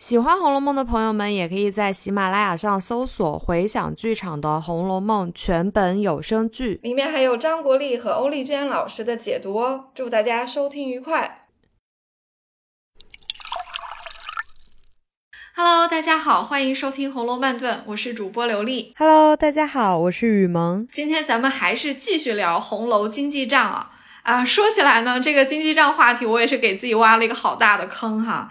喜欢《红楼梦》的朋友们，也可以在喜马拉雅上搜索“回响剧场”的《红楼梦》全本有声剧，里面还有张国立和欧丽娟老师的解读哦。祝大家收听愉快。Hello，大家好，欢迎收听《红楼慢炖》，我是主播刘丽。Hello，大家好，我是雨萌。今天咱们还是继续聊红楼经济账啊啊！说起来呢，这个经济账话题，我也是给自己挖了一个好大的坑哈。啊，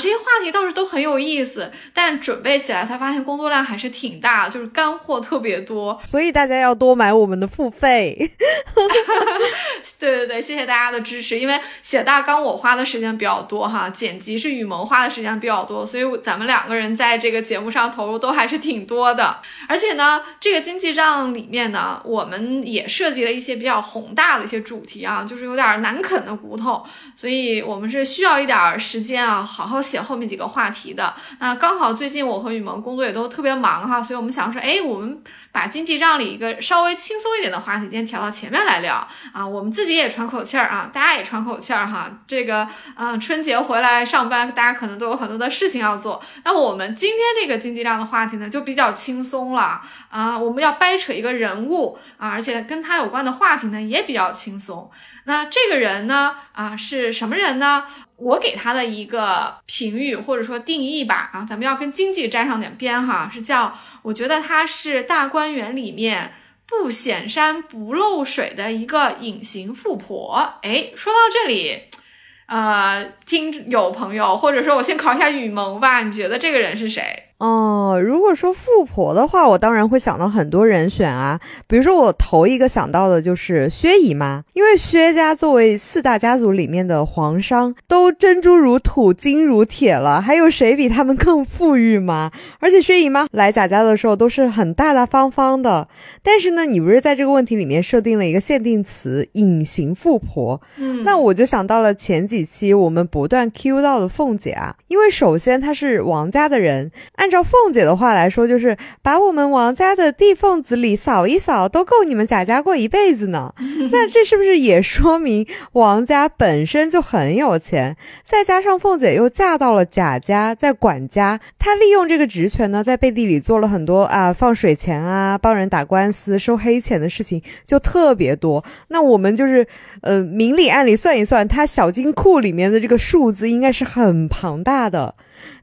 这些话题倒是都很有意思，但准备起来才发现工作量还是挺大，就是干货特别多，所以大家要多买我们的付费。对对对，谢谢大家的支持。因为写大纲我花的时间比较多哈，剪辑是雨萌花的时间比较多，所以咱们两个人在这个节目上投入都还是挺多的。而且呢，这个经济账里面呢，我们也设计了一些比较宏大的一些主题啊，就是有点难啃的骨头，所以我们是需要一点时间啊，好。然后写后面几个话题的，那刚好最近我和雨萌工作也都特别忙哈，所以我们想说，哎，我们把经济账里一个稍微轻松一点的话题，今天调到前面来聊啊，我们自己也喘口气儿啊，大家也喘口气儿哈。这个，嗯，春节回来上班，大家可能都有很多的事情要做。那我们今天这个经济账的话题呢，就比较轻松了啊，我们要掰扯一个人物啊，而且跟他有关的话题呢也比较轻松。那这个人呢，啊，是什么人呢？我给他的一个评语或者说定义吧，啊，咱们要跟经济沾上点边哈，是叫我觉得他是大观园里面不显山不漏水的一个隐形富婆。哎，说到这里，呃，听有朋友或者说我先考一下雨萌吧，你觉得这个人是谁？哦，如果说富婆的话，我当然会想到很多人选啊。比如说，我头一个想到的就是薛姨妈，因为薛家作为四大家族里面的皇商，都珍珠如土、金如铁了，还有谁比他们更富裕吗？而且薛姨妈来贾家的时候都是很大大方方的。但是呢，你不是在这个问题里面设定了一个限定词“隐形富婆”？嗯，那我就想到了前几期我们不断 Q 到的凤姐啊，因为首先她是王家的人，按。按照凤姐的话来说，就是把我们王家的地缝子里扫一扫，都够你们贾家过一辈子呢。那这是不是也说明王家本身就很有钱？再加上凤姐又嫁到了贾家，在管家，她利用这个职权呢，在背地里做了很多啊放水钱啊、帮人打官司、收黑钱的事情，就特别多。那我们就是呃明里暗里算一算，她小金库里面的这个数字应该是很庞大的。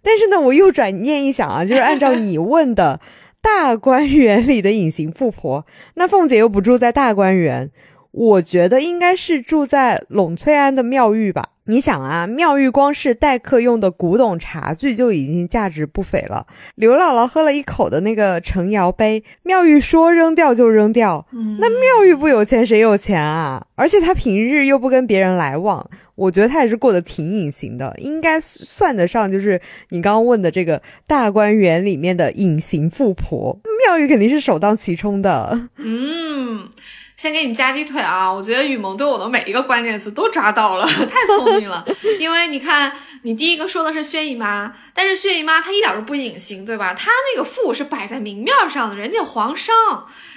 但是呢，我又转念一想啊，就是按照你问的 大观园里的隐形富婆，那凤姐又不住在大观园，我觉得应该是住在栊翠庵的妙玉吧。你想啊，妙玉光是待客用的古董茶具就已经价值不菲了。刘姥姥喝了一口的那个成窑杯，妙玉说扔掉就扔掉。那妙玉不有钱谁有钱啊？而且她平日又不跟别人来往，我觉得她也是过得挺隐形的，应该算得上就是你刚刚问的这个大观园里面的隐形富婆。妙玉肯定是首当其冲的。嗯。先给你夹鸡腿啊！我觉得雨萌对我的每一个关键词都抓到了，太聪明了。因为你看，你第一个说的是薛姨妈，但是薛姨妈她一点都不隐形，对吧？她那个富是摆在明面上的，人家皇上，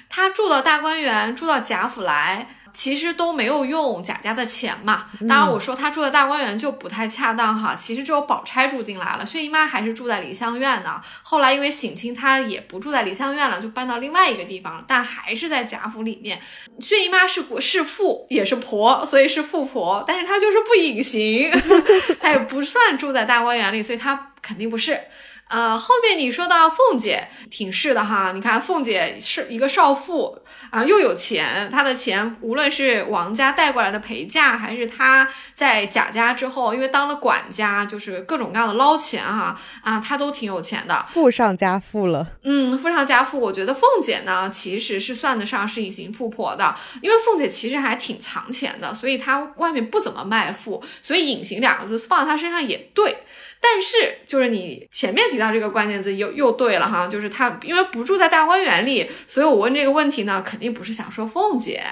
她住到大观园，住到贾府来。其实都没有用贾家的钱嘛，当然我说他住的大观园就不太恰当哈。其实只有宝钗住进来了，薛姨妈还是住在梨香院呢。后来因为省亲，她也不住在梨香院了，就搬到另外一个地方了，但还是在贾府里面。薛姨妈是是富也是婆，所以是富婆，但是她就是不隐形，她也不算住在大观园里，所以她肯定不是。呃，后面你说到凤姐挺是的哈，你看凤姐是一个少妇啊，又有钱，他的钱无论是王家带过来的陪嫁，还是他在贾家之后，因为当了管家，就是各种各样的捞钱哈啊，他都挺有钱的，富上加富了。嗯，富上加富，我觉得凤姐呢其实是算得上是隐形富婆的，因为凤姐其实还挺藏钱的，所以她外面不怎么卖富，所以隐形两个字放在她身上也对。但是，就是你前面提到这个关键字又又对了哈，就是他因为不住在大观园里，所以我问这个问题呢，肯定不是想说凤姐，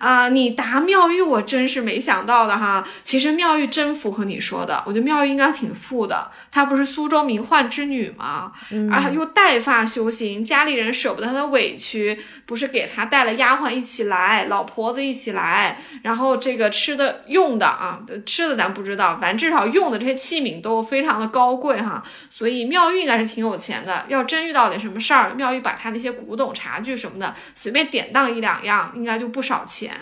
啊，你答妙玉，我真是没想到的哈。其实妙玉真符合你说的，我觉得妙玉应该挺富的。她不是苏州名宦之女吗？啊，又带发修行，家里人舍不得她的委屈，不是给她带了丫鬟一起来，老婆子一起来，然后这个吃的用的啊，吃的咱不知道，反正至少用的这些器皿都非非常的高贵哈。所以妙玉应该是挺有钱的。要真遇到点什么事儿，妙玉把她那些古董茶具什么的随便典当一两样，应该就不少钱。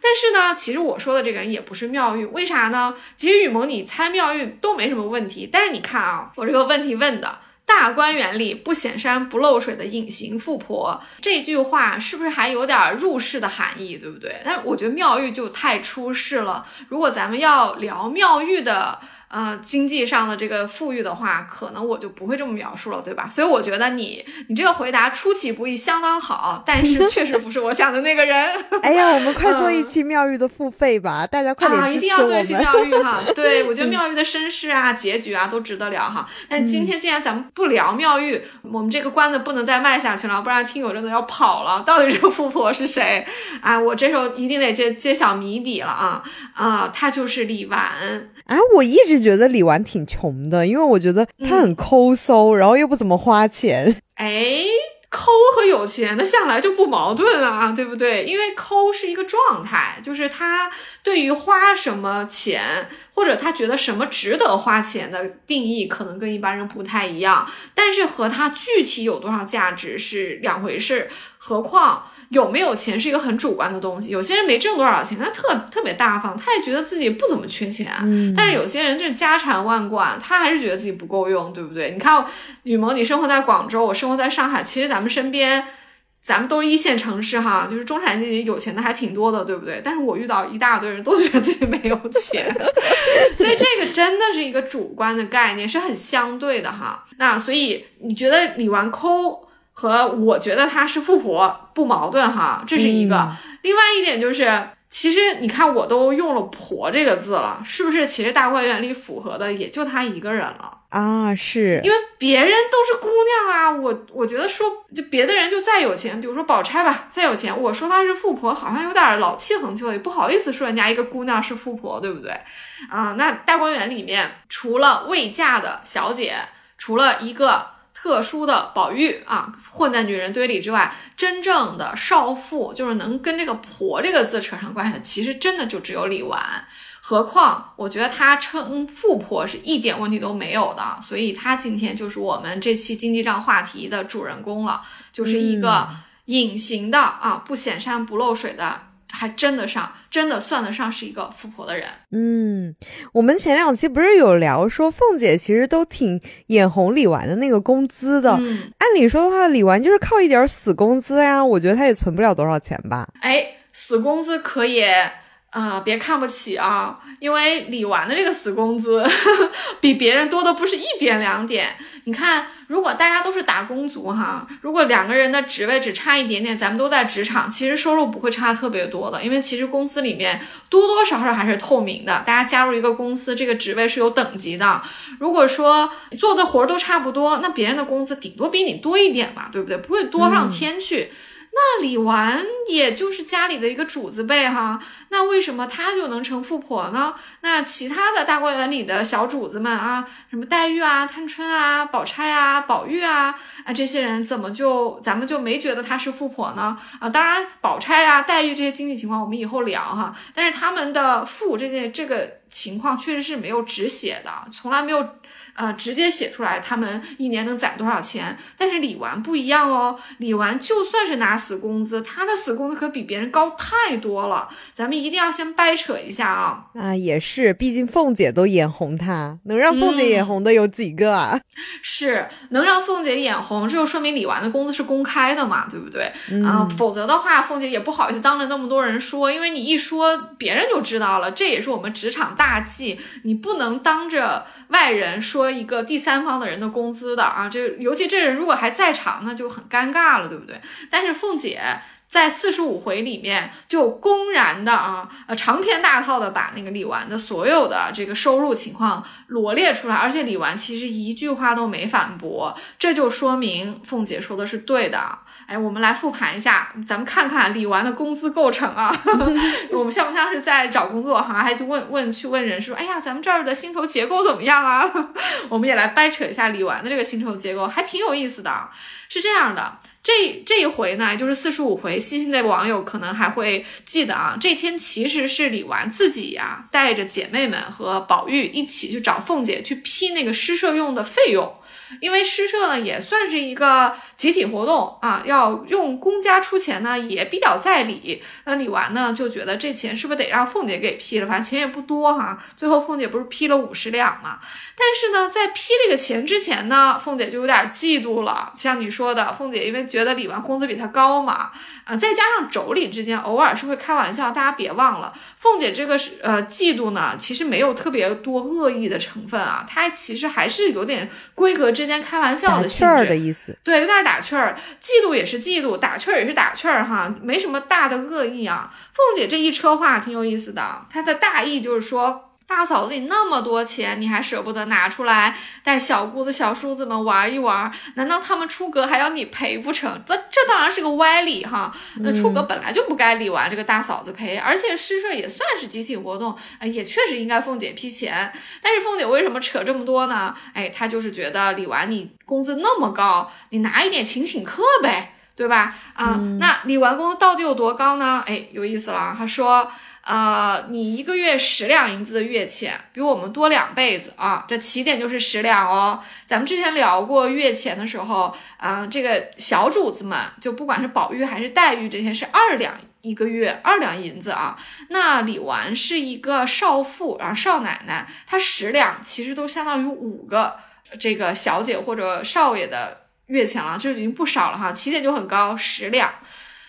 但是呢，其实我说的这个人也不是妙玉，为啥呢？其实雨萌，你猜妙玉都没什么问题。但是你看啊，我这个问题问的“大观园里不显山不漏水的隐形富婆”这句话，是不是还有点入世的含义，对不对？但是我觉得妙玉就太出世了。如果咱们要聊妙玉的。呃，经济上的这个富裕的话，可能我就不会这么描述了，对吧？所以我觉得你你这个回答出其不意，相当好，但是确实不是我想的那个人。哎呀，我们快做一期妙玉的付费吧，大家快点支持我们。一定要做一期妙玉哈，对我觉得妙玉的身世啊、结局啊都值得聊哈。但是今天既然咱们不聊妙玉，我们这个关子不能再卖下去了，不然听友真的要跑了。到底这个富婆是谁？啊，我这时候一定得揭揭晓谜底了啊啊，她就是李纨。啊，我一直觉得李纨挺穷的，因为我觉得她很抠搜，然后又不怎么花钱。哎，抠和有钱，那向来就不矛盾啊，对不对？因为抠是一个状态，就是他对于花什么钱，或者他觉得什么值得花钱的定义，可能跟一般人不太一样。但是和他具体有多少价值是两回事，何况。有没有钱是一个很主观的东西。有些人没挣多少钱，他特特别大方，他也觉得自己不怎么缺钱。嗯，但是有些人就是家产万贯，他还是觉得自己不够用，对不对？你看，雨萌，你生活在广州，我生活在上海，其实咱们身边，咱们都是一线城市哈，就是中产阶级有钱的还挺多的，对不对？但是我遇到一大堆人都觉得自己没有钱，所以这个真的是一个主观的概念，是很相对的哈。那所以你觉得你玩抠？和我觉得她是富婆不矛盾哈，这是一个。另外一点就是，其实你看我都用了“婆”这个字了，是不是？其实大观园里符合的也就她一个人了啊，是因为别人都是姑娘啊。我我觉得说，就别的人就再有钱，比如说宝钗吧，再有钱，我说她是富婆，好像有点老气横秋，也不好意思说人家一个姑娘是富婆，对不对？啊，那大观园里面除了未嫁的小姐，除了一个。特殊的宝玉啊，混在女人堆里之外，真正的少妇就是能跟这个“婆”这个字扯上关系的，其实真的就只有李纨。何况，我觉得她称富婆是一点问题都没有的，所以她今天就是我们这期经济账话题的主人公了，就是一个隐形的啊，不显山不漏水的。还真的上，真的算得上是一个富婆的人。嗯，我们前两期不是有聊说，凤姐其实都挺眼红李纨的那个工资的。按理说的话，李纨就是靠一点死工资呀，我觉得她也存不了多少钱吧。哎，死工资可以。啊，别看不起啊！因为李纨的这个死工资 比别人多的不是一点两点。你看，如果大家都是打工族哈，如果两个人的职位只差一点点，咱们都在职场，其实收入不会差特别多的。因为其实公司里面多多少少还是透明的，大家加入一个公司，这个职位是有等级的。如果说做的活儿都差不多，那别人的工资顶多比你多一点嘛，对不对？不会多上天去。那李纨也就是家里的一个主子辈哈，那为什么她就能成富婆呢？那其他的大观园里的小主子们啊，什么黛玉啊、探春啊、宝钗啊、宝玉啊啊，这些人怎么就咱们就没觉得她是富婆呢？啊，当然宝钗啊、黛玉这些经济情况我们以后聊哈，但是他们的富这件这个情况确实是没有直写的，从来没有。呃，直接写出来他们一年能攒多少钱？但是李纨不一样哦，李纨就算是拿死工资，她的死工资可比别人高太多了。咱们一定要先掰扯一下啊！啊，也是，毕竟凤姐都眼红她，能让凤姐眼红的有几个啊？是能让凤姐眼红，这就说明李纨的工资是公开的嘛，对不对？啊，否则的话，凤姐也不好意思当着那么多人说，因为你一说，别人就知道了。这也是我们职场大忌，你不能当着外人说。一个第三方的人的工资的啊，这尤其这人如果还在场，那就很尴尬了，对不对？但是凤姐在四十五回里面就公然的啊，呃，长篇大套的把那个李纨的所有的这个收入情况罗列出来，而且李纨其实一句话都没反驳，这就说明凤姐说的是对的。哎，我们来复盘一下，咱们看看李纨的工资构成啊，我们像不像是在找工作哈？还问问去问人说，哎呀，咱们这儿的薪酬结构怎么样啊？我们也来掰扯一下李纨的这个薪酬结构，还挺有意思的。是这样的。这这一回呢，就是四十五回，细心的网友可能还会记得啊。这天其实是李纨自己呀，带着姐妹们和宝玉一起去找凤姐去批那个诗社用的费用。因为诗社呢也算是一个集体活动啊，要用公家出钱呢也比较在理。那李纨呢就觉得这钱是不是得让凤姐给批了？反正钱也不多哈。最后凤姐不是批了五十两嘛？但是呢，在批这个钱之前呢，凤姐就有点嫉妒了。像你说的，凤姐因为觉得李纨工资比她高嘛，啊，再加上妯娌之间偶尔是会开玩笑，大家别忘了，凤姐这个是呃嫉妒呢，其实没有特别多恶意的成分啊，她其实还是有点闺阁。之间开玩笑的性质的意思，对，有点打趣儿，嫉妒也是嫉妒，打趣儿也是打趣儿，哈，没什么大的恶意啊。凤姐这一车话挺有意思的，她的大意就是说。大嫂子，你那么多钱，你还舍不得拿出来带小姑子、小叔子们玩一玩？难道他们出格还要你赔不成？那这当然是个歪理哈。那出格本来就不该理完这个大嫂子赔，而且诗社也算是集体活动，也确实应该凤姐批钱。但是凤姐为什么扯这么多呢？哎，她就是觉得李纨你工资那么高，你拿一点请请客呗，对吧？啊，那李纨工资到底有多高呢？哎，有意思了，她说。呃，你一个月十两银子的月钱，比我们多两倍子啊！这起点就是十两哦。咱们之前聊过月钱的时候，啊，这个小主子们，就不管是宝玉还是黛玉，这些是二两一个月，二两银子啊。那李纨是一个少妇，然后少奶奶，她十两其实都相当于五个这个小姐或者少爷的月钱了，就已经不少了哈。起点就很高，十两。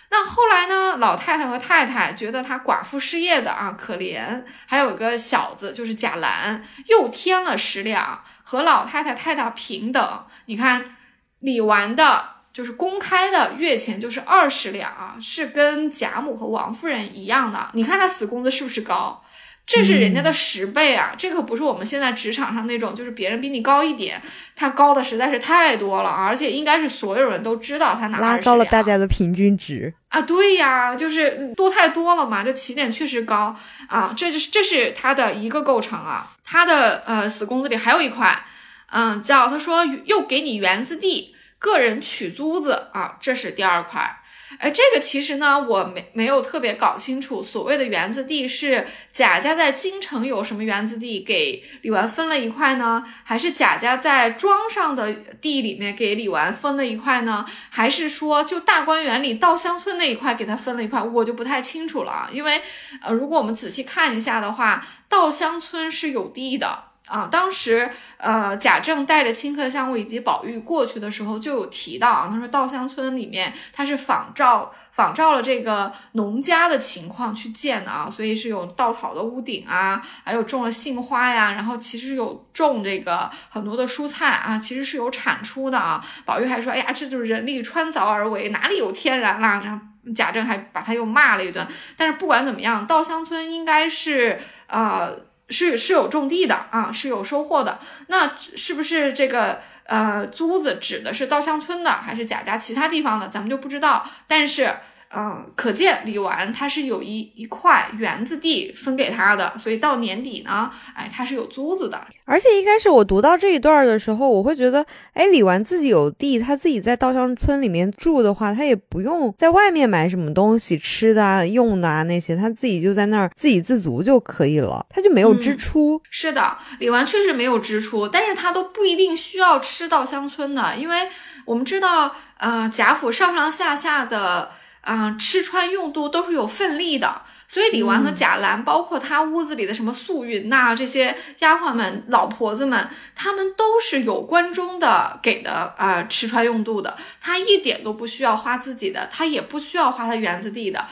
那后来呢？老太太和太太觉得她寡妇失业的啊可怜，还有一个小子就是贾兰，又添了十两，和老太太太太平等。你看李纨的，就是公开的月钱就是二十两啊，是跟贾母和王夫人一样的。你看她死工资是不是高？这是人家的十倍啊！这可不是我们现在职场上那种，就是别人比你高一点，他高的实在是太多了，而且应该是所有人都知道他拿拉高了大家的平均值啊！对呀，就是多太多了嘛，这起点确实高啊！这就是这是他的一个构成啊，他的呃死工资里还有一块，嗯，叫他说又给你园子地，个人取租子啊，这是第二块。哎，这个其实呢，我没没有特别搞清楚，所谓的园子地是贾家在京城有什么园子地给李纨分了一块呢，还是贾家在庄上的地里面给李纨分了一块呢？还是说就大观园里稻香村那一块给他分了一块？我就不太清楚了，因为呃，如果我们仔细看一下的话，稻香村是有地的。啊，当时呃，贾政带着清客相公以及宝玉过去的时候，就有提到啊，他说稻香村里面他是仿照仿照了这个农家的情况去建的啊，所以是有稻草的屋顶啊，还有种了杏花呀，然后其实有种这个很多的蔬菜啊，其实是有产出的啊。宝玉还说，哎呀，这就是人力穿凿而为，哪里有天然啦？然后贾政还把他又骂了一顿。但是不管怎么样，稻香村应该是呃。是是有种地的啊，是有收获的。那是不是这个呃租子指的是稻香村的，还是贾家其他地方的？咱们就不知道。但是。嗯，可见李纨他是有一一块园子地分给他的，所以到年底呢，哎，他是有租子的。而且一开始我读到这一段的时候，我会觉得，哎，李纨自己有地，他自己在稻香村里面住的话，他也不用在外面买什么东西吃的啊、用的啊那些，他自己就在那儿自给自足就可以了，他就没有支出。是的，李纨确实没有支出，但是他都不一定需要吃稻香村的，因为我们知道，呃，贾府上上下下的。啊，吃穿用度都是有份例的，所以李纨和贾兰，包括他屋子里的什么素云呐，这些丫鬟们、老婆子们，他们都是有关中的给的啊，吃穿用度的，他一点都不需要花自己的，他也不需要花他园子地的。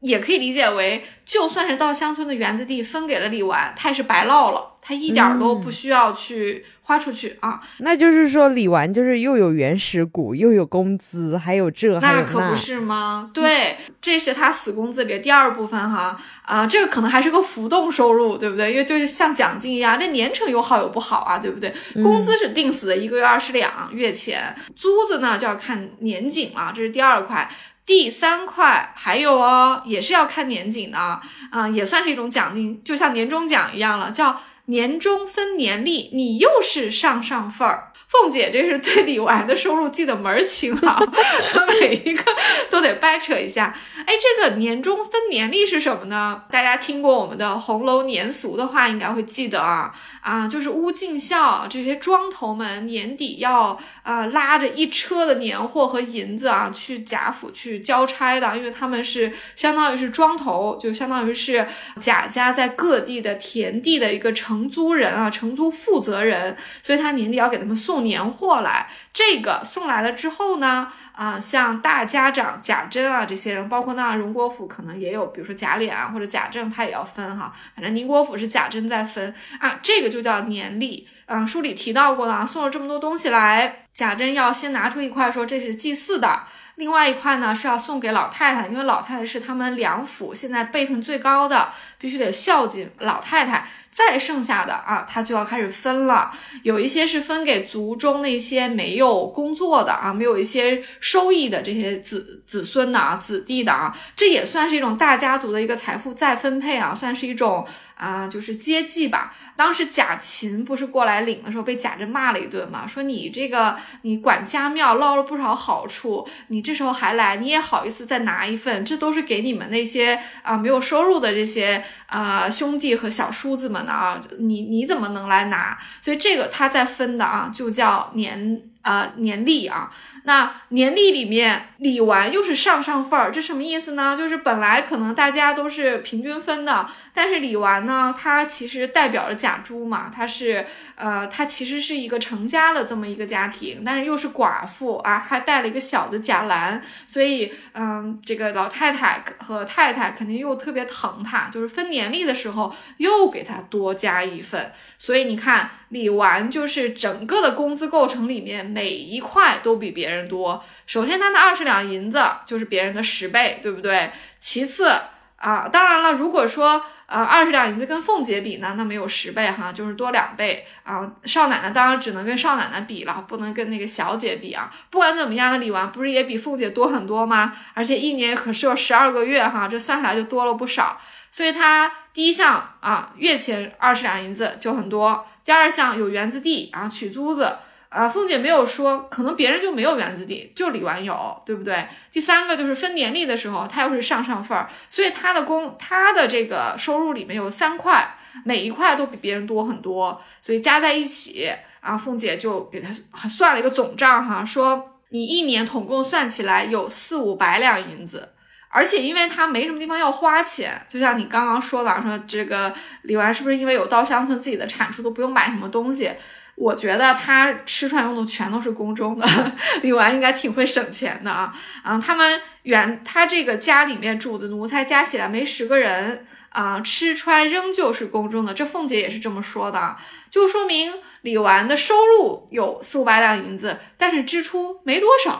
也可以理解为，就算是到乡村的园子地分给了李纨，他也是白落了，他一点都不需要去花出去啊。那就是说，李纨就是又有原始股，又有工资，还有这，还有那可不是吗？对，这是他死工资里的第二部分哈啊，这个可能还是个浮动收入，对不对？因为就像奖金一样，这年成有好有不好啊，对不对？工资是定死的，一个月二十两月钱，租子呢就要看年景了，这是第二块。第三块还有哦，也是要看年景的啊，也算是一种奖金，就像年终奖一样了，叫年终分年利，你又是上上份儿。凤姐这是对李纨的收入记得门儿清啊，每一个都得掰扯一下。哎，这个年终分年例是什么呢？大家听过我们的红楼年俗的话，应该会记得啊啊，就是乌进孝这些庄头们年底要啊拉着一车的年货和银子啊去贾府去交差的，因为他们是相当于是庄头，就相当于是贾家在各地的田地的一个承租人啊，承租负责人，所以他年底要给他们送。年货来，这个送来了之后呢，啊，像大家长贾珍啊这些人，包括那荣国府可能也有，比如说贾琏啊或者贾政，他也要分哈。反正宁国府是贾珍在分啊，这个就叫年例。嗯，书里提到过了，送了这么多东西来，贾珍要先拿出一块说这是祭祀的，另外一块呢是要送给老太太，因为老太太是他们两府现在辈分最高的，必须得孝敬老太太。再剩下的啊，他就要开始分了。有一些是分给族中那些没有工作的啊，没有一些收益的这些子子孙的啊，子弟的啊，这也算是一种大家族的一个财富再分配啊，算是一种啊，就是接济吧。当时贾琴不是过来领的时候，被贾珍骂了一顿嘛，说你这个你管家庙捞了不少好处，你这时候还来，你也好意思再拿一份？这都是给你们那些啊没有收入的这些啊兄弟和小叔子们。啊，你你怎么能来拿？所以这个他在分的啊，就叫年啊年历啊。那年历里面李纨又是上上份儿，这什么意思呢？就是本来可能大家都是平均分的，但是李纨呢，她其实代表了贾珠嘛，她是呃，她其实是一个成家的这么一个家庭，但是又是寡妇啊，还带了一个小的贾兰，所以嗯，这个老太太和太太肯定又特别疼她，就是分年历的时候又给她多加一份，所以你看李纨就是整个的工资构成里面每一块都比别人。人多，首先他那二十两银子就是别人的十倍，对不对？其次啊，当然了，如果说呃二十两银子跟凤姐比呢，那没有十倍哈，就是多两倍啊。少奶奶当然只能跟少奶奶比了，不能跟那个小姐比啊。不管怎么样的李纨不是也比凤姐多很多吗？而且一年可是有十二个月哈，这算下来就多了不少。所以他第一项啊，月钱二十两银子就很多。第二项有园子地啊，取租子。啊，凤姐没有说，可能别人就没有园子地，就李纨有，对不对？第三个就是分年例的时候，她又是上上份儿，所以她的工，她的这个收入里面有三块，每一块都比别人多很多，所以加在一起，啊，凤姐就给他算了一个总账哈，说你一年统共算起来有四五百两银子，而且因为她没什么地方要花钱，就像你刚刚说的，说这个李纨是不是因为有稻香村自己的产出，都不用买什么东西？我觉得他吃穿用度全都是宫中的，李纨应该挺会省钱的啊。嗯，他们原他这个家里面主子奴才加起来没十个人啊，吃穿仍旧是宫中的。这凤姐也是这么说的，就说明李纨的收入有四五百两银子，但是支出没多少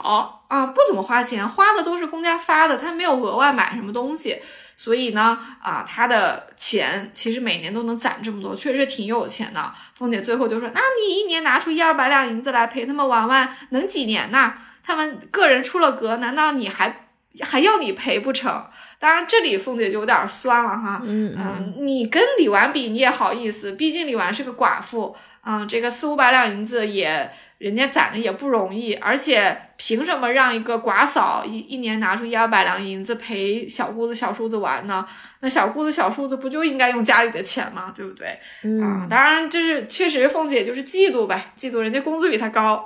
啊，不怎么花钱，花的都是公家发的，他没有额外买什么东西。所以呢，啊，他的钱其实每年都能攒这么多，确实挺有钱的。凤姐最后就说：“那你一年拿出一二百两银子来陪他们玩玩，能几年呢？他们个人出了格，难道你还还要你赔不成？”当然，这里凤姐就有点酸了哈。嗯嗯，你跟李纨比，你也好意思？毕竟李纨是个寡妇，嗯，这个四五百两银子也。人家攒着也不容易，而且凭什么让一个寡嫂一一年拿出一二百两银子陪小姑子、小叔子玩呢？那小姑子、小叔子不就应该用家里的钱吗？对不对？啊，当然，就是确实，凤姐就是嫉妒呗，嫉妒人家工资比她高。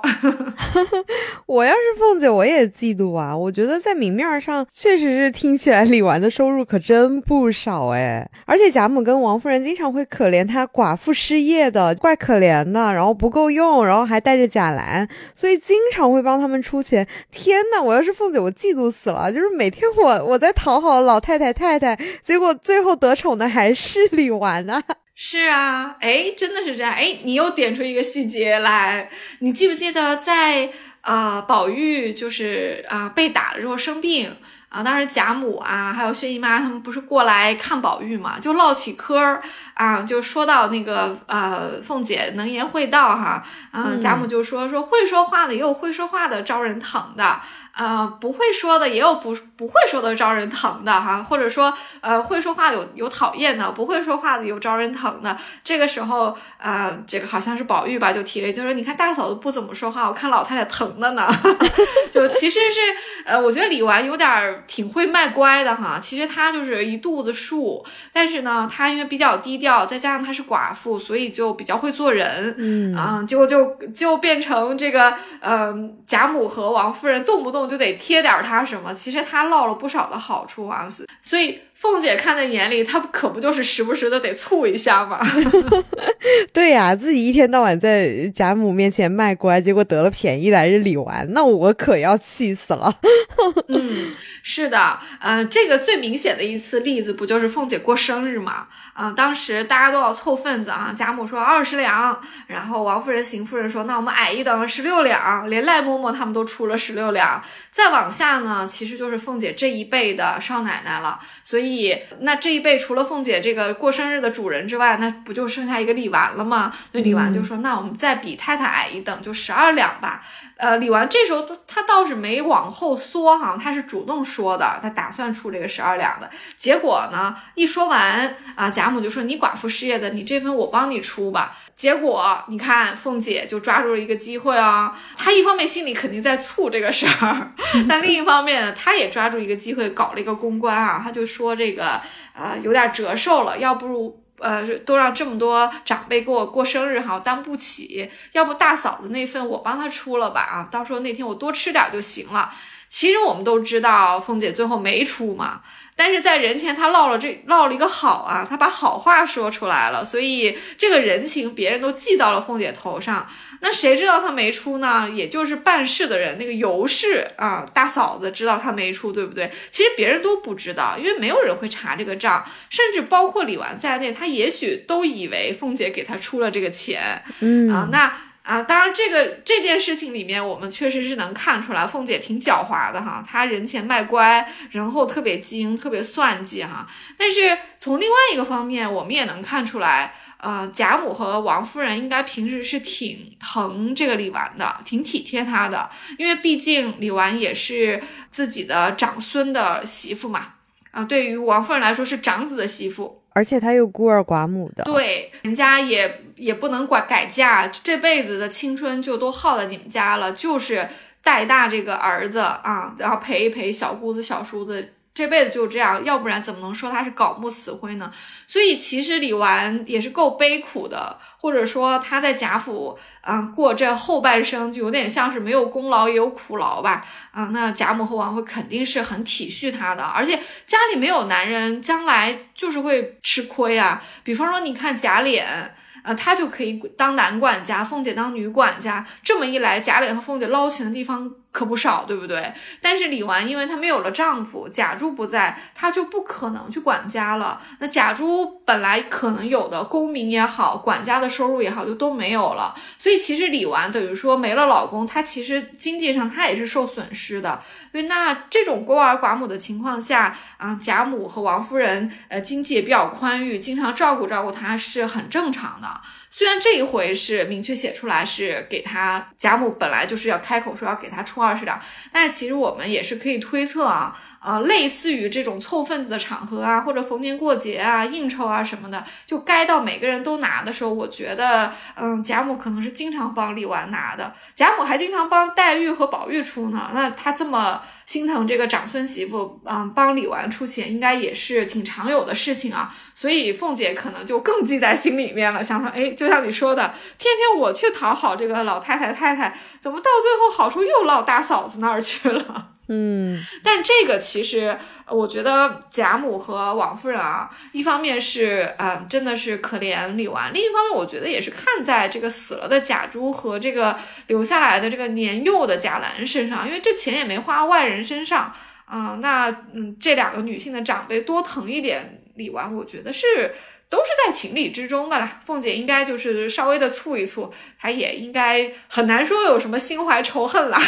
我要是凤姐，我也嫉妒啊。我觉得在明面上确实是听起来李纨的收入可真不少哎，而且贾母跟王夫人经常会可怜她寡妇失业的，怪可怜的，然后不够用，然后还带着贾。贾兰，所以经常会帮他们出天呐，我要是凤姐，我嫉妒死了。就是每天我我在讨好老太太太太，结果最后得宠的还是李纨啊。是啊，哎，真的是这样。哎，你又点出一个细节来，你记不记得在啊，宝玉就是啊被打了之后生病。啊，当时贾母啊，还有薛姨妈他们不是过来看宝玉嘛，就唠起嗑儿啊，就说到那个呃，凤姐能言会道哈，嗯，贾母就说说会说话的也有会说话的招人疼的。呃，不会说的也有不不会说的招人疼的哈，或者说呃会说话有有讨厌的，不会说话的有招人疼的。这个时候，呃，这个好像是宝玉吧，就提了，就说你看大嫂子不怎么说话，我看老太太疼的呢。就其实是呃，我觉得李纨有点挺会卖乖的哈。其实她就是一肚子数，但是呢，她因为比较低调，再加上她是寡妇，所以就比较会做人。嗯啊，结果就就变成这个嗯，贾母和王夫人动不动。就得贴点他什么，其实他落了不少的好处啊，所以凤姐看在眼里，她可不就是时不时的得醋一下吗？对呀，自己一天到晚在贾母面前卖乖，结果得了便宜来着李纨，那我可要气死了。嗯，是的，嗯，这个最明显的一次例子不就是凤姐过生日嘛？嗯，当时大家都要凑份子啊，贾母说二十两，然后王夫人、邢夫人说那我们矮一等十六两，连赖嬷嬷他们都出了十六两。再往下呢，其实就是凤姐这一辈的少奶奶了。所以，那这一辈除了凤姐这个过生日的主人之外，那不就剩下一个李纨了吗？那李纨就说：“那我们再比太太矮一等，就十二两吧。”呃，李纨这时候他他倒是没往后缩哈，他是主动说的，他打算出这个十二两的。结果呢，一说完啊，贾母就说：“你寡妇失业的，你这份我帮你出吧。”结果你看，凤姐就抓住了一个机会啊！她一方面心里肯定在醋这个事儿，但另一方面，她也抓住一个机会搞了一个公关啊！她就说这个呃有点折寿了，要不如呃都让这么多长辈给我过生日哈，我担不起，要不大嫂子那份我帮她出了吧啊！到时候那天我多吃点就行了。其实我们都知道，凤姐最后没出嘛。但是在人前，她唠了这唠了一个好啊，她把好话说出来了，所以这个人情别人都记到了凤姐头上。那谁知道她没出呢？也就是办事的人，那个尤氏啊，大嫂子知道她没出，对不对？其实别人都不知道，因为没有人会查这个账，甚至包括李纨在内，她也许都以为凤姐给她出了这个钱。嗯啊，那。啊，当然，这个这件事情里面，我们确实是能看出来，凤姐挺狡猾的哈。她人前卖乖，人后特别精，特别算计哈。但是从另外一个方面，我们也能看出来，呃，贾母和王夫人应该平时是挺疼这个李纨的，挺体贴她的，因为毕竟李纨也是自己的长孙的媳妇嘛。啊，对于王夫人来说是长子的媳妇。而且他又孤儿寡母的，对，人家也也不能管改嫁，这辈子的青春就都耗在你们家了，就是带大这个儿子啊，然后陪一陪小姑子、小叔子，这辈子就这样，要不然怎么能说他是槁木死灰呢？所以其实李纨也是够悲苦的。或者说他在贾府，嗯，过这后半生就有点像是没有功劳也有苦劳吧，啊，那贾母和王夫肯定是很体恤他的，而且家里没有男人，将来就是会吃亏啊。比方说，你看贾琏。啊，他就可以当男管家，凤姐当女管家。这么一来，贾琏和凤姐捞钱的地方可不少，对不对？但是李纨，因为她没有了丈夫，贾珠不在，她就不可能去管家了。那贾珠本来可能有的功名也好，管家的收入也好，就都没有了。所以其实李纨等于说没了老公，她其实经济上她也是受损失的。因为那这种孤儿寡母的情况下，啊，贾母和王夫人，呃，经济也比较宽裕，经常照顾照顾她是很正常的。虽然这一回是明确写出来是给他贾母本来就是要开口说要给他出二十两，但是其实我们也是可以推测啊，啊，类似于这种凑份子的场合啊，或者逢年过节啊、应酬啊什么的，就该到每个人都拿的时候，我觉得，嗯，贾母可能是经常帮李纨拿的，贾母还经常帮黛玉和宝玉出呢。那她这么。心疼这个长孙媳妇，嗯，帮李纨出钱，应该也是挺常有的事情啊。所以凤姐可能就更记在心里面了，想说，哎，就像你说的，天天我去讨好这个老太太太太，怎么到最后好处又落大嫂子那儿去了？嗯，但这个其实我觉得贾母和王夫人啊，一方面是嗯，真的是可怜李纨；另一方面，我觉得也是看在这个死了的贾珠和这个留下来的这个年幼的贾兰身上，因为这钱也没花外人身上啊。那嗯，这两个女性的长辈多疼一点李纨，我觉得是。都是在情理之中的啦，凤姐应该就是稍微的促一促，她也应该很难说有什么心怀仇恨啦。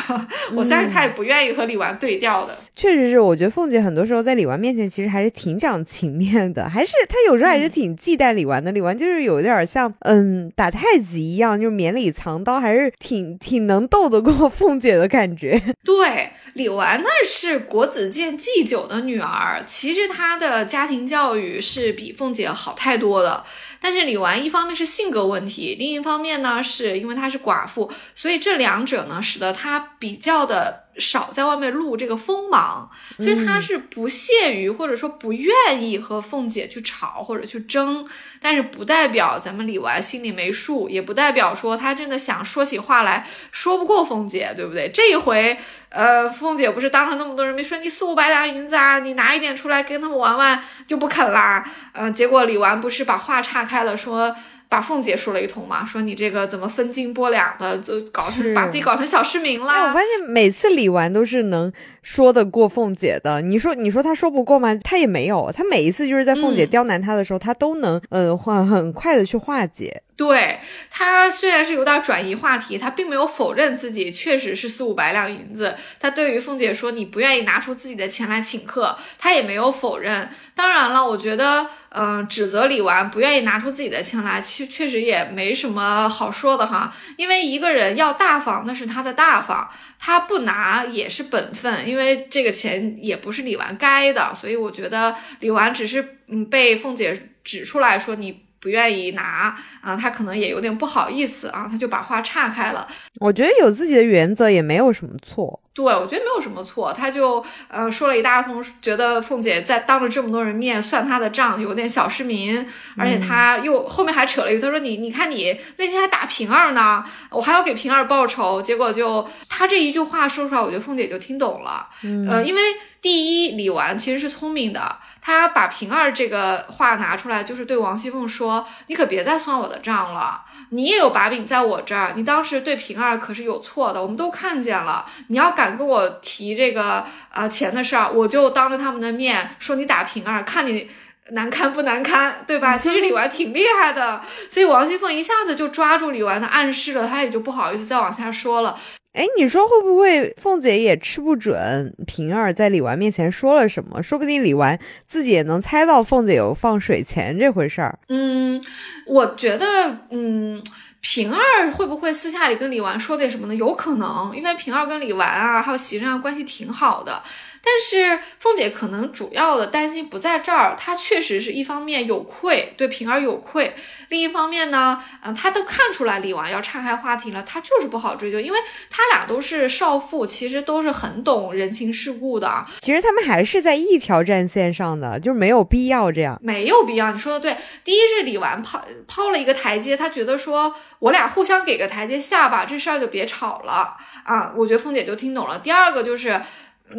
我相信他也不愿意和李纨对调的。确实是，我觉得凤姐很多时候在李纨面前其实还是挺讲情面的，还是她有时候还是挺忌惮李纨的。李纨就是有点像嗯打太极一样，就是绵里藏刀，还是挺挺能斗得过凤姐的感觉。对。李纨那是国子监祭酒的女儿，其实她的家庭教育是比凤姐好太多的。但是李纨一方面是性格问题，另一方面呢，是因为她是寡妇，所以这两者呢，使得她比较的。少在外面露这个锋芒，所以她是不屑于或者说不愿意和凤姐去吵或者去争，但是不代表咱们李纨心里没数，也不代表说她真的想说起话来说不过凤姐，对不对？这一回，呃，凤姐不是当着那么多人面说你四五百两银子啊，你拿一点出来跟他们玩玩就不肯啦，呃，结果李纨不是把话岔开了说。把凤姐说了一通嘛，说你这个怎么分斤拨两的，就搞成把自己搞成小市民了。我发现每次李纨都是能说得过凤姐的。你说，你说她说不过吗？她也没有，她每一次就是在凤姐刁难她的时候，他都能呃很很快的去化解。对他虽然是有点转移话题，他并没有否认自己确实是四五百两银子。他对于凤姐说你不愿意拿出自己的钱来请客，他也没有否认。当然了，我觉得。嗯，指责李纨不愿意拿出自己的钱来，确确实也没什么好说的哈。因为一个人要大方，那是他的大方，他不拿也是本分，因为这个钱也不是李纨该的。所以我觉得李纨只是嗯被凤姐指出来说你。不愿意拿啊，他可能也有点不好意思啊，他就把话岔开了。我觉得有自己的原则也没有什么错。对，我觉得没有什么错。他就呃说了一大通，觉得凤姐在当着这么多人面算他的账，有点小市民。而且他又后面还扯了一句，他说你你看你那天还打平儿呢，我还要给平儿报仇。结果就他这一句话说出来，我觉得凤姐就听懂了。呃，因为第一，李纨其实是聪明的。他把平儿这个话拿出来，就是对王熙凤说：“你可别再算我的账了，你也有把柄在我这儿。你当时对平儿可是有错的，我们都看见了。你要敢跟我提这个呃钱的事儿，我就当着他们的面说你打平儿，看你难堪不难堪，对吧？其实李纨挺厉害的，所以王熙凤一下子就抓住李纨的暗示了，她也就不好意思再往下说了。”哎，你说会不会凤姐也吃不准平儿在李纨面前说了什么？说不定李纨自己也能猜到凤姐有放水钱这回事儿。嗯，我觉得，嗯，平儿会不会私下里跟李纨说点什么呢？有可能，因为平儿跟李纨啊，还有袭人啊关系挺好的。但是凤姐可能主要的担心不在这儿，她确实是一方面有愧，对平儿有愧；另一方面呢，嗯，她都看出来李纨要岔开话题了，她就是不好追究，因为他俩都是少妇，其实都是很懂人情世故的。其实他们还是在一条战线上的，就是没有必要这样，没有必要。你说的对，第一是李纨抛抛了一个台阶，她觉得说我俩互相给个台阶下吧，这事儿就别吵了啊。我觉得凤姐就听懂了。第二个就是。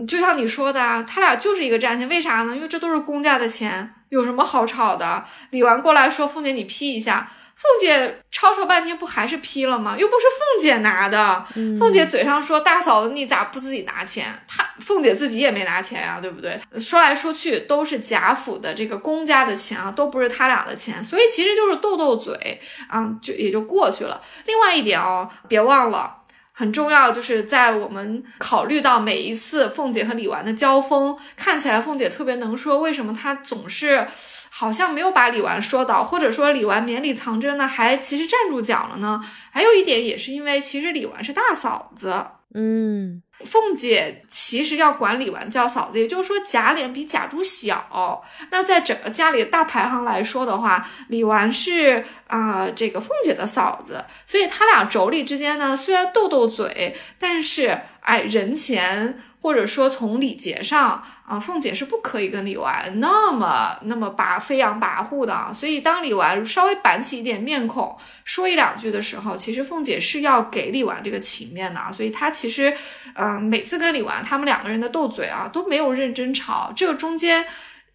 就像你说的啊，他俩就是一个战线，为啥呢？因为这都是公家的钱，有什么好吵的？李纨过来说：“凤姐，你批一下。”凤姐吵吵半天，不还是批了吗？又不是凤姐拿的。凤姐嘴上说：“大嫂子，你咋不自己拿钱？”她凤姐自己也没拿钱呀，对不对？说来说去都是贾府的这个公家的钱啊，都不是他俩的钱，所以其实就是斗斗嘴啊，就也就过去了。另外一点哦，别忘了。很重要，就是在我们考虑到每一次凤姐和李纨的交锋，看起来凤姐特别能说，为什么她总是好像没有把李纨说倒，或者说李纨绵里藏针呢？还其实站住脚了呢？还有一点也是因为，其实李纨是大嫂子，嗯。凤姐其实要管李纨叫嫂子，也就是说贾琏比贾珠小。那在整个家里的大排行来说的话，李纨是啊这个凤姐的嫂子，所以他俩妯娌之间呢，虽然斗斗嘴，但是哎人前。或者说从礼节上啊，凤姐是不可以跟李纨那么那么跋飞扬跋扈的。所以当李纨稍微板起一点面孔，说一两句的时候，其实凤姐是要给李纨这个情面的。所以她其实，嗯，每次跟李纨他们两个人的斗嘴啊，都没有认真吵。这个中间。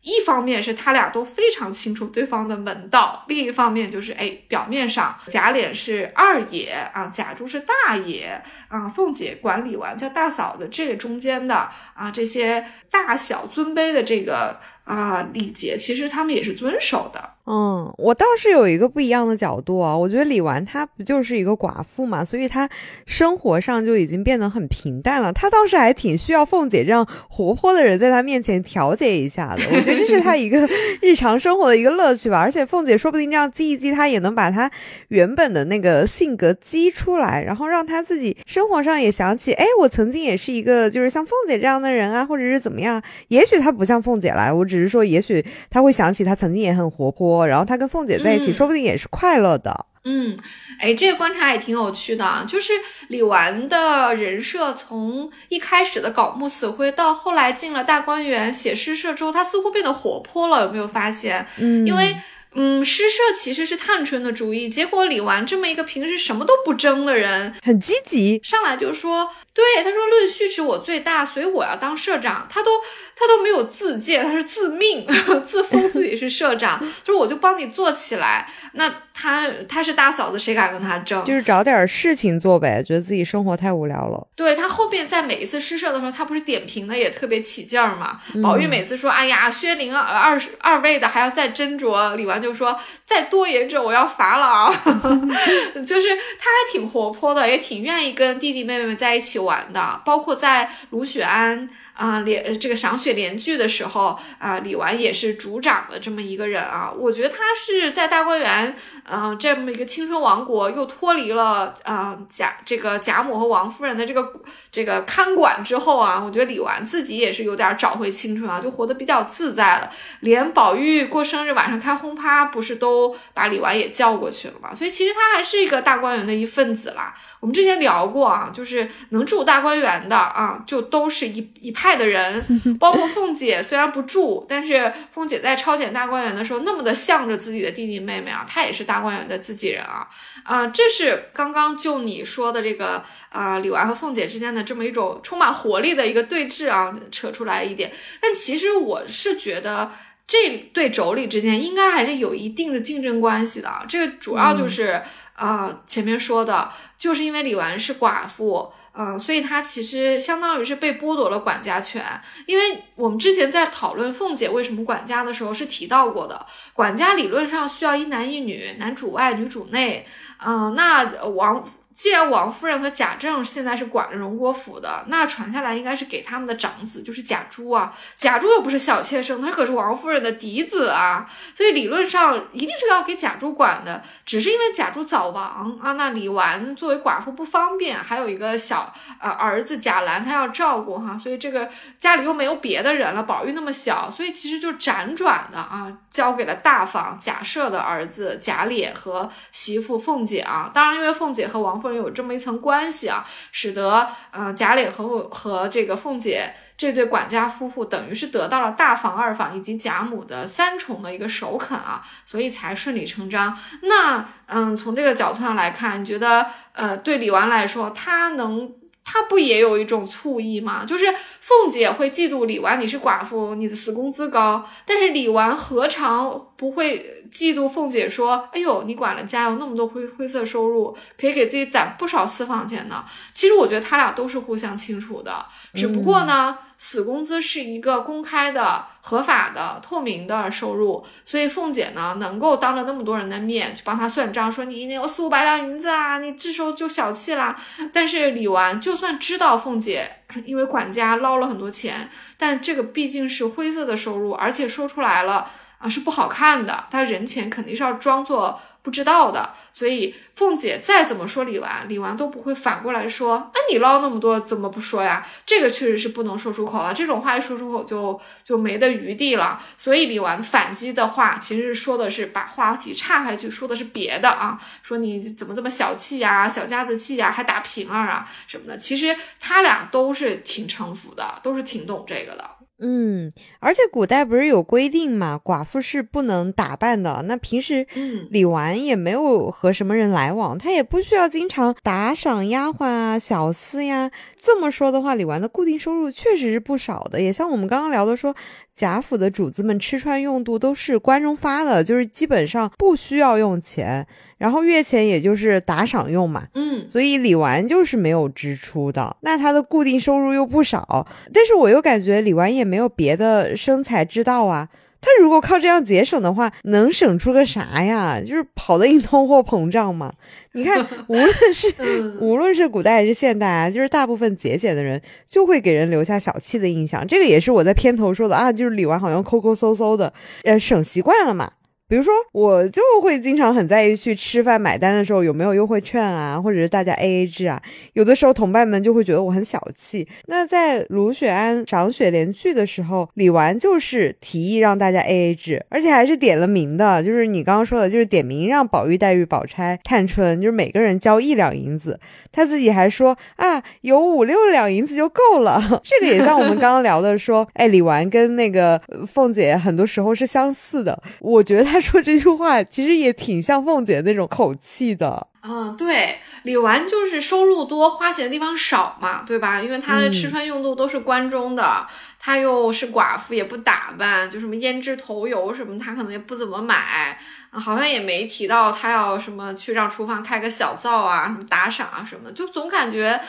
一方面是他俩都非常清楚对方的门道，另一方面就是哎，表面上贾琏是二爷啊，贾珠是大爷啊，凤姐管理完叫大嫂的，这个中间的啊这些大小尊卑的这个啊礼节，其实他们也是遵守的。嗯，我倒是有一个不一样的角度啊，我觉得李纨她不就是一个寡妇嘛，所以她生活上就已经变得很平淡了。她倒是还挺需要凤姐这样活泼的人在她面前调节一下的。我觉得这是她一个 日常生活的一个乐趣吧。而且凤姐说不定这样激一激她，也能把她原本的那个性格激出来，然后让她自己生活上也想起，哎，我曾经也是一个就是像凤姐这样的人啊，或者是怎么样。也许她不像凤姐来，我只是说，也许她会想起她曾经也很活泼。然后他跟凤姐在一起，说不定也是快乐的。嗯，哎，这个观察也挺有趣的，就是李纨的人设从一开始的搞木死灰，到后来进了大观园写诗社之后，他似乎变得活泼了，有没有发现？嗯，因为。嗯，诗社其实是探春的主意，结果李纨这么一个平时什么都不争的人，很积极，上来就说，对，他说论序是我最大，所以我要当社长。他都他都没有自荐，他是自命 自封自己是社长，就是我就帮你做起来。那他他是大嫂子，谁敢跟他争？就是找点事情做呗，觉得自己生活太无聊了。对他后面在每一次诗社的时候，他不是点评的也特别起劲儿嘛。宝玉每次说，哎呀，薛灵二二二位的还要再斟酌，李纨。就说再多言者我要罚了啊，就是他还挺活泼的，也挺愿意跟弟弟妹妹们在一起玩的，包括在卢雪庵。啊，连这个赏雪联句的时候啊，李纨也是主掌的这么一个人啊。我觉得他是在大观园，嗯，这么一个青春王国，又脱离了啊贾这个贾母和王夫人的这个这个看管之后啊，我觉得李纨自己也是有点找回青春啊，就活得比较自在了。连宝玉过生日晚上开轰趴，不是都把李纨也叫过去了嘛？所以其实他还是一个大观园的一份子啦。我们之前聊过啊，就是能住大观园的啊，就都是一一派的人，包括凤姐虽然不住，但是凤姐在抄检大观园的时候，那么的向着自己的弟弟妹妹啊，她也是大观园的自己人啊啊，这是刚刚就你说的这个啊，李纨和凤姐之间的这么一种充满活力的一个对峙啊，扯出来一点。但其实我是觉得这对妯娌之间应该还是有一定的竞争关系的，这个主要就是。啊，前面说的就是因为李纨是寡妇，嗯，所以她其实相当于是被剥夺了管家权。因为我们之前在讨论凤姐为什么管家的时候是提到过的，管家理论上需要一男一女，男主外女主内，嗯，那王。既然王夫人和贾政现在是管着荣国府的，那传下来应该是给他们的长子，就是贾珠啊。贾珠又不是小妾生，他可是王夫人的嫡子啊，所以理论上一定是要给贾珠管的。只是因为贾珠早亡啊，那李纨作为寡妇不方便，还有一个小呃儿子贾兰，他要照顾哈，所以这个家里又没有别的人了。宝玉那么小，所以其实就辗转的啊，交给了大房贾赦的儿子贾琏和媳妇凤姐啊。当然，因为凤姐和王。夫人有这么一层关系啊，使得嗯贾琏和和这个凤姐这对管家夫妇等于是得到了大房、二房以及贾母的三重的一个首肯啊，所以才顺理成章。那嗯，从这个角度上来看，你觉得呃，对李纨来说，她能？他不也有一种醋意吗？就是凤姐会嫉妒李纨，你是寡妇，你的死工资高。但是李纨何尝不会嫉妒凤姐？说，哎呦，你管了家有那么多灰灰色收入，可以给自己攒不少私房钱呢。其实我觉得他俩都是互相清楚的，只不过呢。死工资是一个公开的、合法的、透明的收入，所以凤姐呢能够当着那么多人的面去帮他算账，说你一年有四五百两银子啊，你这时候就小气啦。但是李纨就算知道凤姐因为管家捞了很多钱，但这个毕竟是灰色的收入，而且说出来了啊，是不好看的。她人前肯定是要装作。不知道的，所以凤姐再怎么说李纨，李纨都不会反过来说，哎，你捞那么多，怎么不说呀？这个确实是不能说出口了，这种话一说出口就就没得余地了。所以李纨反击的话，其实是说的是把话题岔开去，说的是别的啊，说你怎么这么小气呀，小家子气呀，还打平儿啊什么的。其实他俩都是挺城府的，都是挺懂这个的。嗯，而且古代不是有规定嘛，寡妇是不能打扮的。那平时，李纨也没有和什么人来往，她也不需要经常打赏丫鬟啊、小厮呀。这么说的话，李纨的固定收入确实是不少的。也像我们刚刚聊的说，贾府的主子们吃穿用度都是官中发的，就是基本上不需要用钱。然后月钱也就是打赏用嘛，嗯，所以李纨就是没有支出的，那他的固定收入又不少，但是我又感觉李纨也没有别的生财之道啊，他如果靠这样节省的话，能省出个啥呀？就是跑得一通货膨胀嘛。你看，无论是无论是古代还是现代啊，就是大部分节俭的人就会给人留下小气的印象，这个也是我在片头说的啊，就是李纨好像抠抠搜搜的，呃，省习惯了嘛。比如说，我就会经常很在意去吃饭买单的时候有没有优惠券啊，或者是大家 A A 制啊。有的时候同伴们就会觉得我很小气。那在卢雪庵赏雪联句的时候，李纨就是提议让大家 A A 制，而且还是点了名的，就是你刚刚说的，就是点名让宝玉、黛玉、宝钗、探春，就是每个人交一两银子。他自己还说啊，有五六两银子就够了。这个也像我们刚刚聊的，说哎，李纨跟那个凤姐很多时候是相似的。我觉得他。说这句话其实也挺像凤姐那种口气的。嗯，对，李纨就是收入多，花钱的地方少嘛，对吧？因为她的吃穿用度都是关中的，她又是寡妇，也不打扮，就什么胭脂头油什么，她可能也不怎么买，好像也没提到她要什么去让厨房开个小灶啊，什么打赏啊什么，就总感觉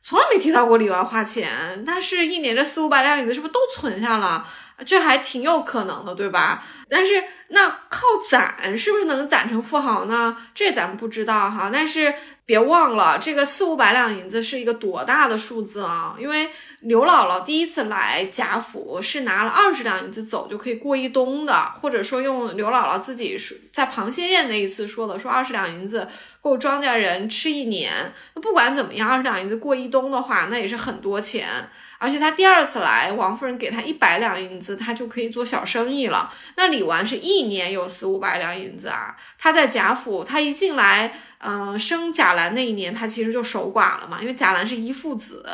从来没提到过李纨花钱。但是，一年这四五百两银子是不是都存下了？这还挺有可能的，对吧？但是那靠攒是不是能攒成富豪呢？这咱们不知道哈。但是别忘了，这个四五百两银子是一个多大的数字啊！因为刘姥姥第一次来贾府是拿了二十两银子走就可以过一冬的，或者说用刘姥姥自己在螃蟹宴那一次说的，说二十两银子够庄稼人吃一年。那不管怎么样，二十两银子过一冬的话，那也是很多钱。而且他第二次来，王夫人给他一百两银子，他就可以做小生意了。那李纨是一年有四五百两银子啊。他在贾府，他一进来，嗯，生贾兰那一年，他其实就守寡了嘛，因为贾兰是一父子。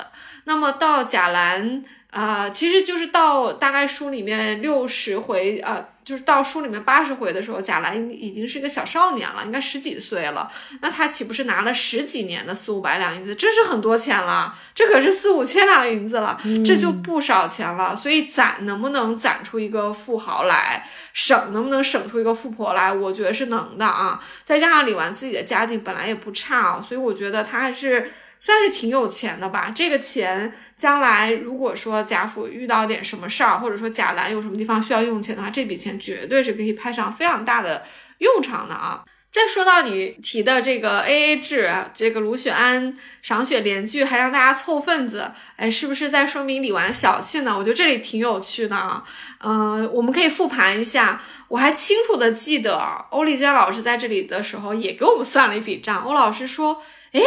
那么到贾兰。啊，其实就是到大概书里面六十回，呃，就是到书里面八十回的时候，贾兰已经是一个小少年了，应该十几岁了。那他岂不是拿了十几年的四五百两银子？这是很多钱了，这可是四五千两银子了，这就不少钱了。所以攒能不能攒出一个富豪来，省能不能省出一个富婆来？我觉得是能的啊。再加上李纨自己的家境本来也不差，所以我觉得他还是算是挺有钱的吧。这个钱。将来如果说贾府遇到点什么事儿，或者说贾兰有什么地方需要用钱的话，这笔钱绝对是可以派上非常大的用场的啊！再说到你提的这个 A A 制，这个卢雪安赏雪联句还让大家凑份子，哎，是不是在说明李纨小气呢？我觉得这里挺有趣的啊。嗯，我们可以复盘一下，我还清楚的记得欧丽娟老师在这里的时候也给我们算了一笔账。欧老师说，哎，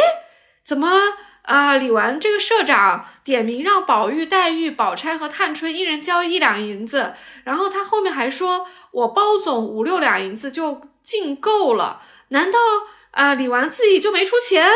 怎么？啊，李纨这个社长点名让宝玉、黛玉、宝钗和探春一人交一两银子，然后他后面还说，我包总五六两银子就进够了，难道啊李纨自己就没出钱？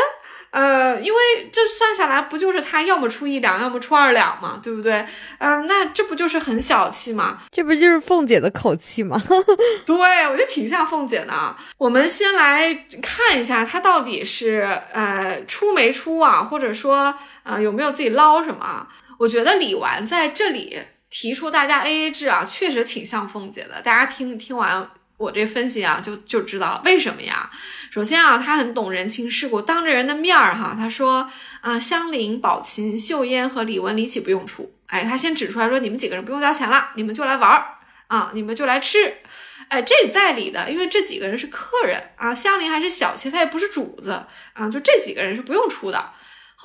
呃，因为这算下来不就是他要么出一两，要么出二两嘛，对不对？嗯，那这不就是很小气吗？这不就是凤姐的口气吗？对，我觉得挺像凤姐的。我们先来看一下他到底是呃出没出啊，或者说呃有没有自己捞什么？我觉得李纨在这里提出大家 A A 制啊，确实挺像凤姐的。大家听听完。我这分析啊，就就知道了为什么呀？首先啊，他很懂人情世故，当着人的面儿哈，他说啊，香菱、宝琴、秀烟和李文、李绮不用出，哎，他先指出来说，你们几个人不用交钱了，你们就来玩儿啊，你们就来吃，哎，这是在理的，因为这几个人是客人啊，香菱还是小妾，她也不是主子啊，就这几个人是不用出的。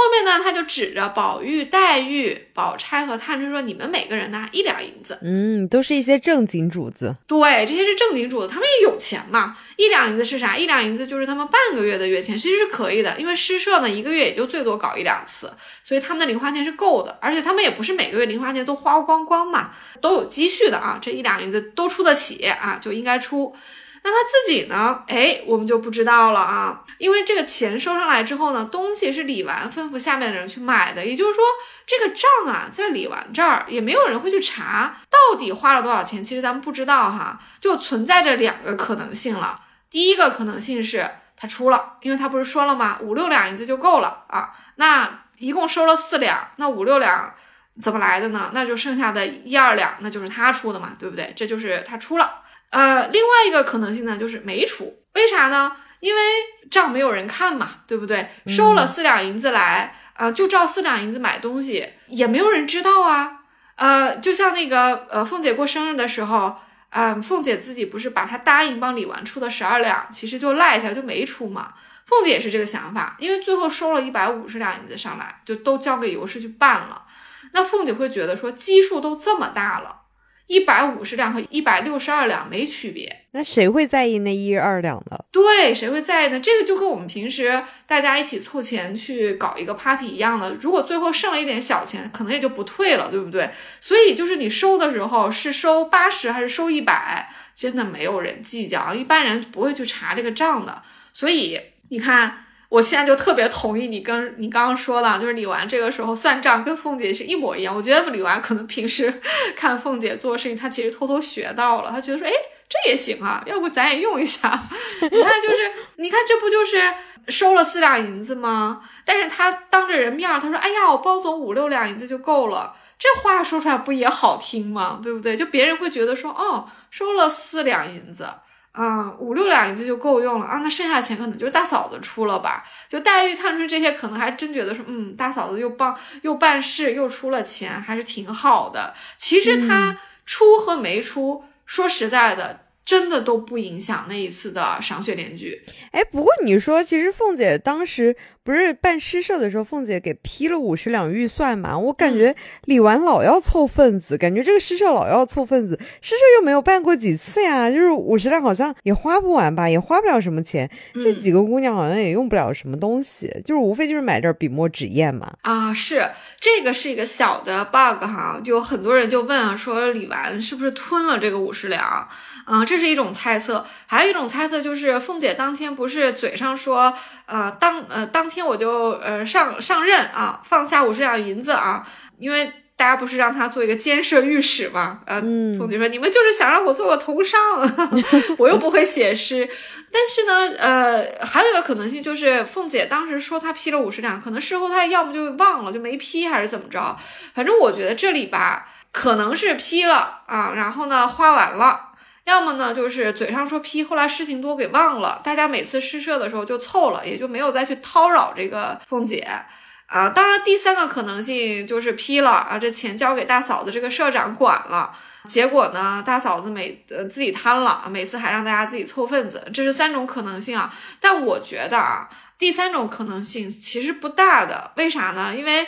后面呢，他就指着宝玉、黛玉、宝钗和探春说：“你们每个人呢一两银子。”嗯，都是一些正经主子。对，这些是正经主子，他们也有钱嘛。一两银子是啥？一两银子就是他们半个月的月钱，其实是可以的。因为诗社呢，一个月也就最多搞一两次，所以他们的零花钱是够的。而且他们也不是每个月零花钱都花光光嘛，都有积蓄的啊。这一两银子都出得起啊，就应该出。那他自己呢？哎，我们就不知道了啊。因为这个钱收上来之后呢，东西是李纨吩咐下面的人去买的，也就是说，这个账啊，在李纨这儿也没有人会去查到底花了多少钱。其实咱们不知道哈，就存在着两个可能性了。第一个可能性是他出了，因为他不是说了吗？五六两银子就够了啊。那一共收了四两，那五六两怎么来的呢？那就剩下的一二两，那就是他出的嘛，对不对？这就是他出了。呃，另外一个可能性呢，就是没出，为啥呢？因为账没有人看嘛，对不对？收了四两银子来，啊，就照四两银子买东西，也没有人知道啊。呃，就像那个呃，凤姐过生日的时候，嗯，凤姐自己不是把她答应帮李纨出的十二两，其实就赖下就没出嘛。凤姐也是这个想法，因为最后收了一百五十两银子上来，就都交给尤氏去办了。那凤姐会觉得说，基数都这么大了。一百五十两和一百六十二两没区别，那谁会在意那一二两呢？对，谁会在意呢？这个就跟我们平时大家一起凑钱去搞一个 party 一样的，如果最后剩了一点小钱，可能也就不退了，对不对？所以就是你收的时候是收八十还是收一百，真的没有人计较，一般人不会去查这个账的。所以你看。我现在就特别同意你跟你刚刚说的，就是李纨这个时候算账跟凤姐是一模一样。我觉得李纨可能平时 看凤姐做事情，她其实偷偷学到了，她觉得说，哎，这也行啊，要不咱也用一下。你看，就是你看，这不就是收了四两银子吗？但是他当着人面，他说，哎呀，我包总五六两银子就够了。这话说出来不也好听吗？对不对？就别人会觉得说，哦，收了四两银子。嗯，五六两银子就够用了啊，那剩下钱可能就是大嫂子出了吧？就黛玉、探春这些，可能还真觉得说，嗯，大嫂子又帮又办事又出了钱，还是挺好的。其实她出和没出，说实在的。真的都不影响那一次的赏雪联句。哎，不过你说，其实凤姐当时不是办诗社的时候，凤姐给批了五十两预算嘛？我感觉李纨老要凑份子，感觉这个诗社老要凑份子，诗社又没有办过几次呀，就是五十两好像也花不完吧，也花不了什么钱。这几个姑娘好像也用不了什么东西，就是无非就是买点笔墨纸砚嘛。啊，是这个是一个小的 bug 哈，有很多人就问啊，说李纨是不是吞了这个五十两？啊，这是一种猜测，还有一种猜测就是凤姐当天不是嘴上说，呃，当呃当天我就呃上上任啊，放下五十两银子啊，因为大家不是让她做一个监舍御史嘛，呃，凤姐说你们就是想让我做个童商，我又不会写诗，但是呢，呃，还有一个可能性就是凤姐当时说她批了五十两，可能事后她要么就忘了就没批，还是怎么着，反正我觉得这里吧，可能是批了啊，然后呢花完了。要么呢，就是嘴上说批，后来事情多给忘了。大家每次施舍的时候就凑了，也就没有再去叨扰这个凤姐啊。当然，第三个可能性就是批了啊，这钱交给大嫂子这个社长管了，结果呢，大嫂子每呃自己贪了，每次还让大家自己凑份子。这是三种可能性啊。但我觉得啊，第三种可能性其实不大的。为啥呢？因为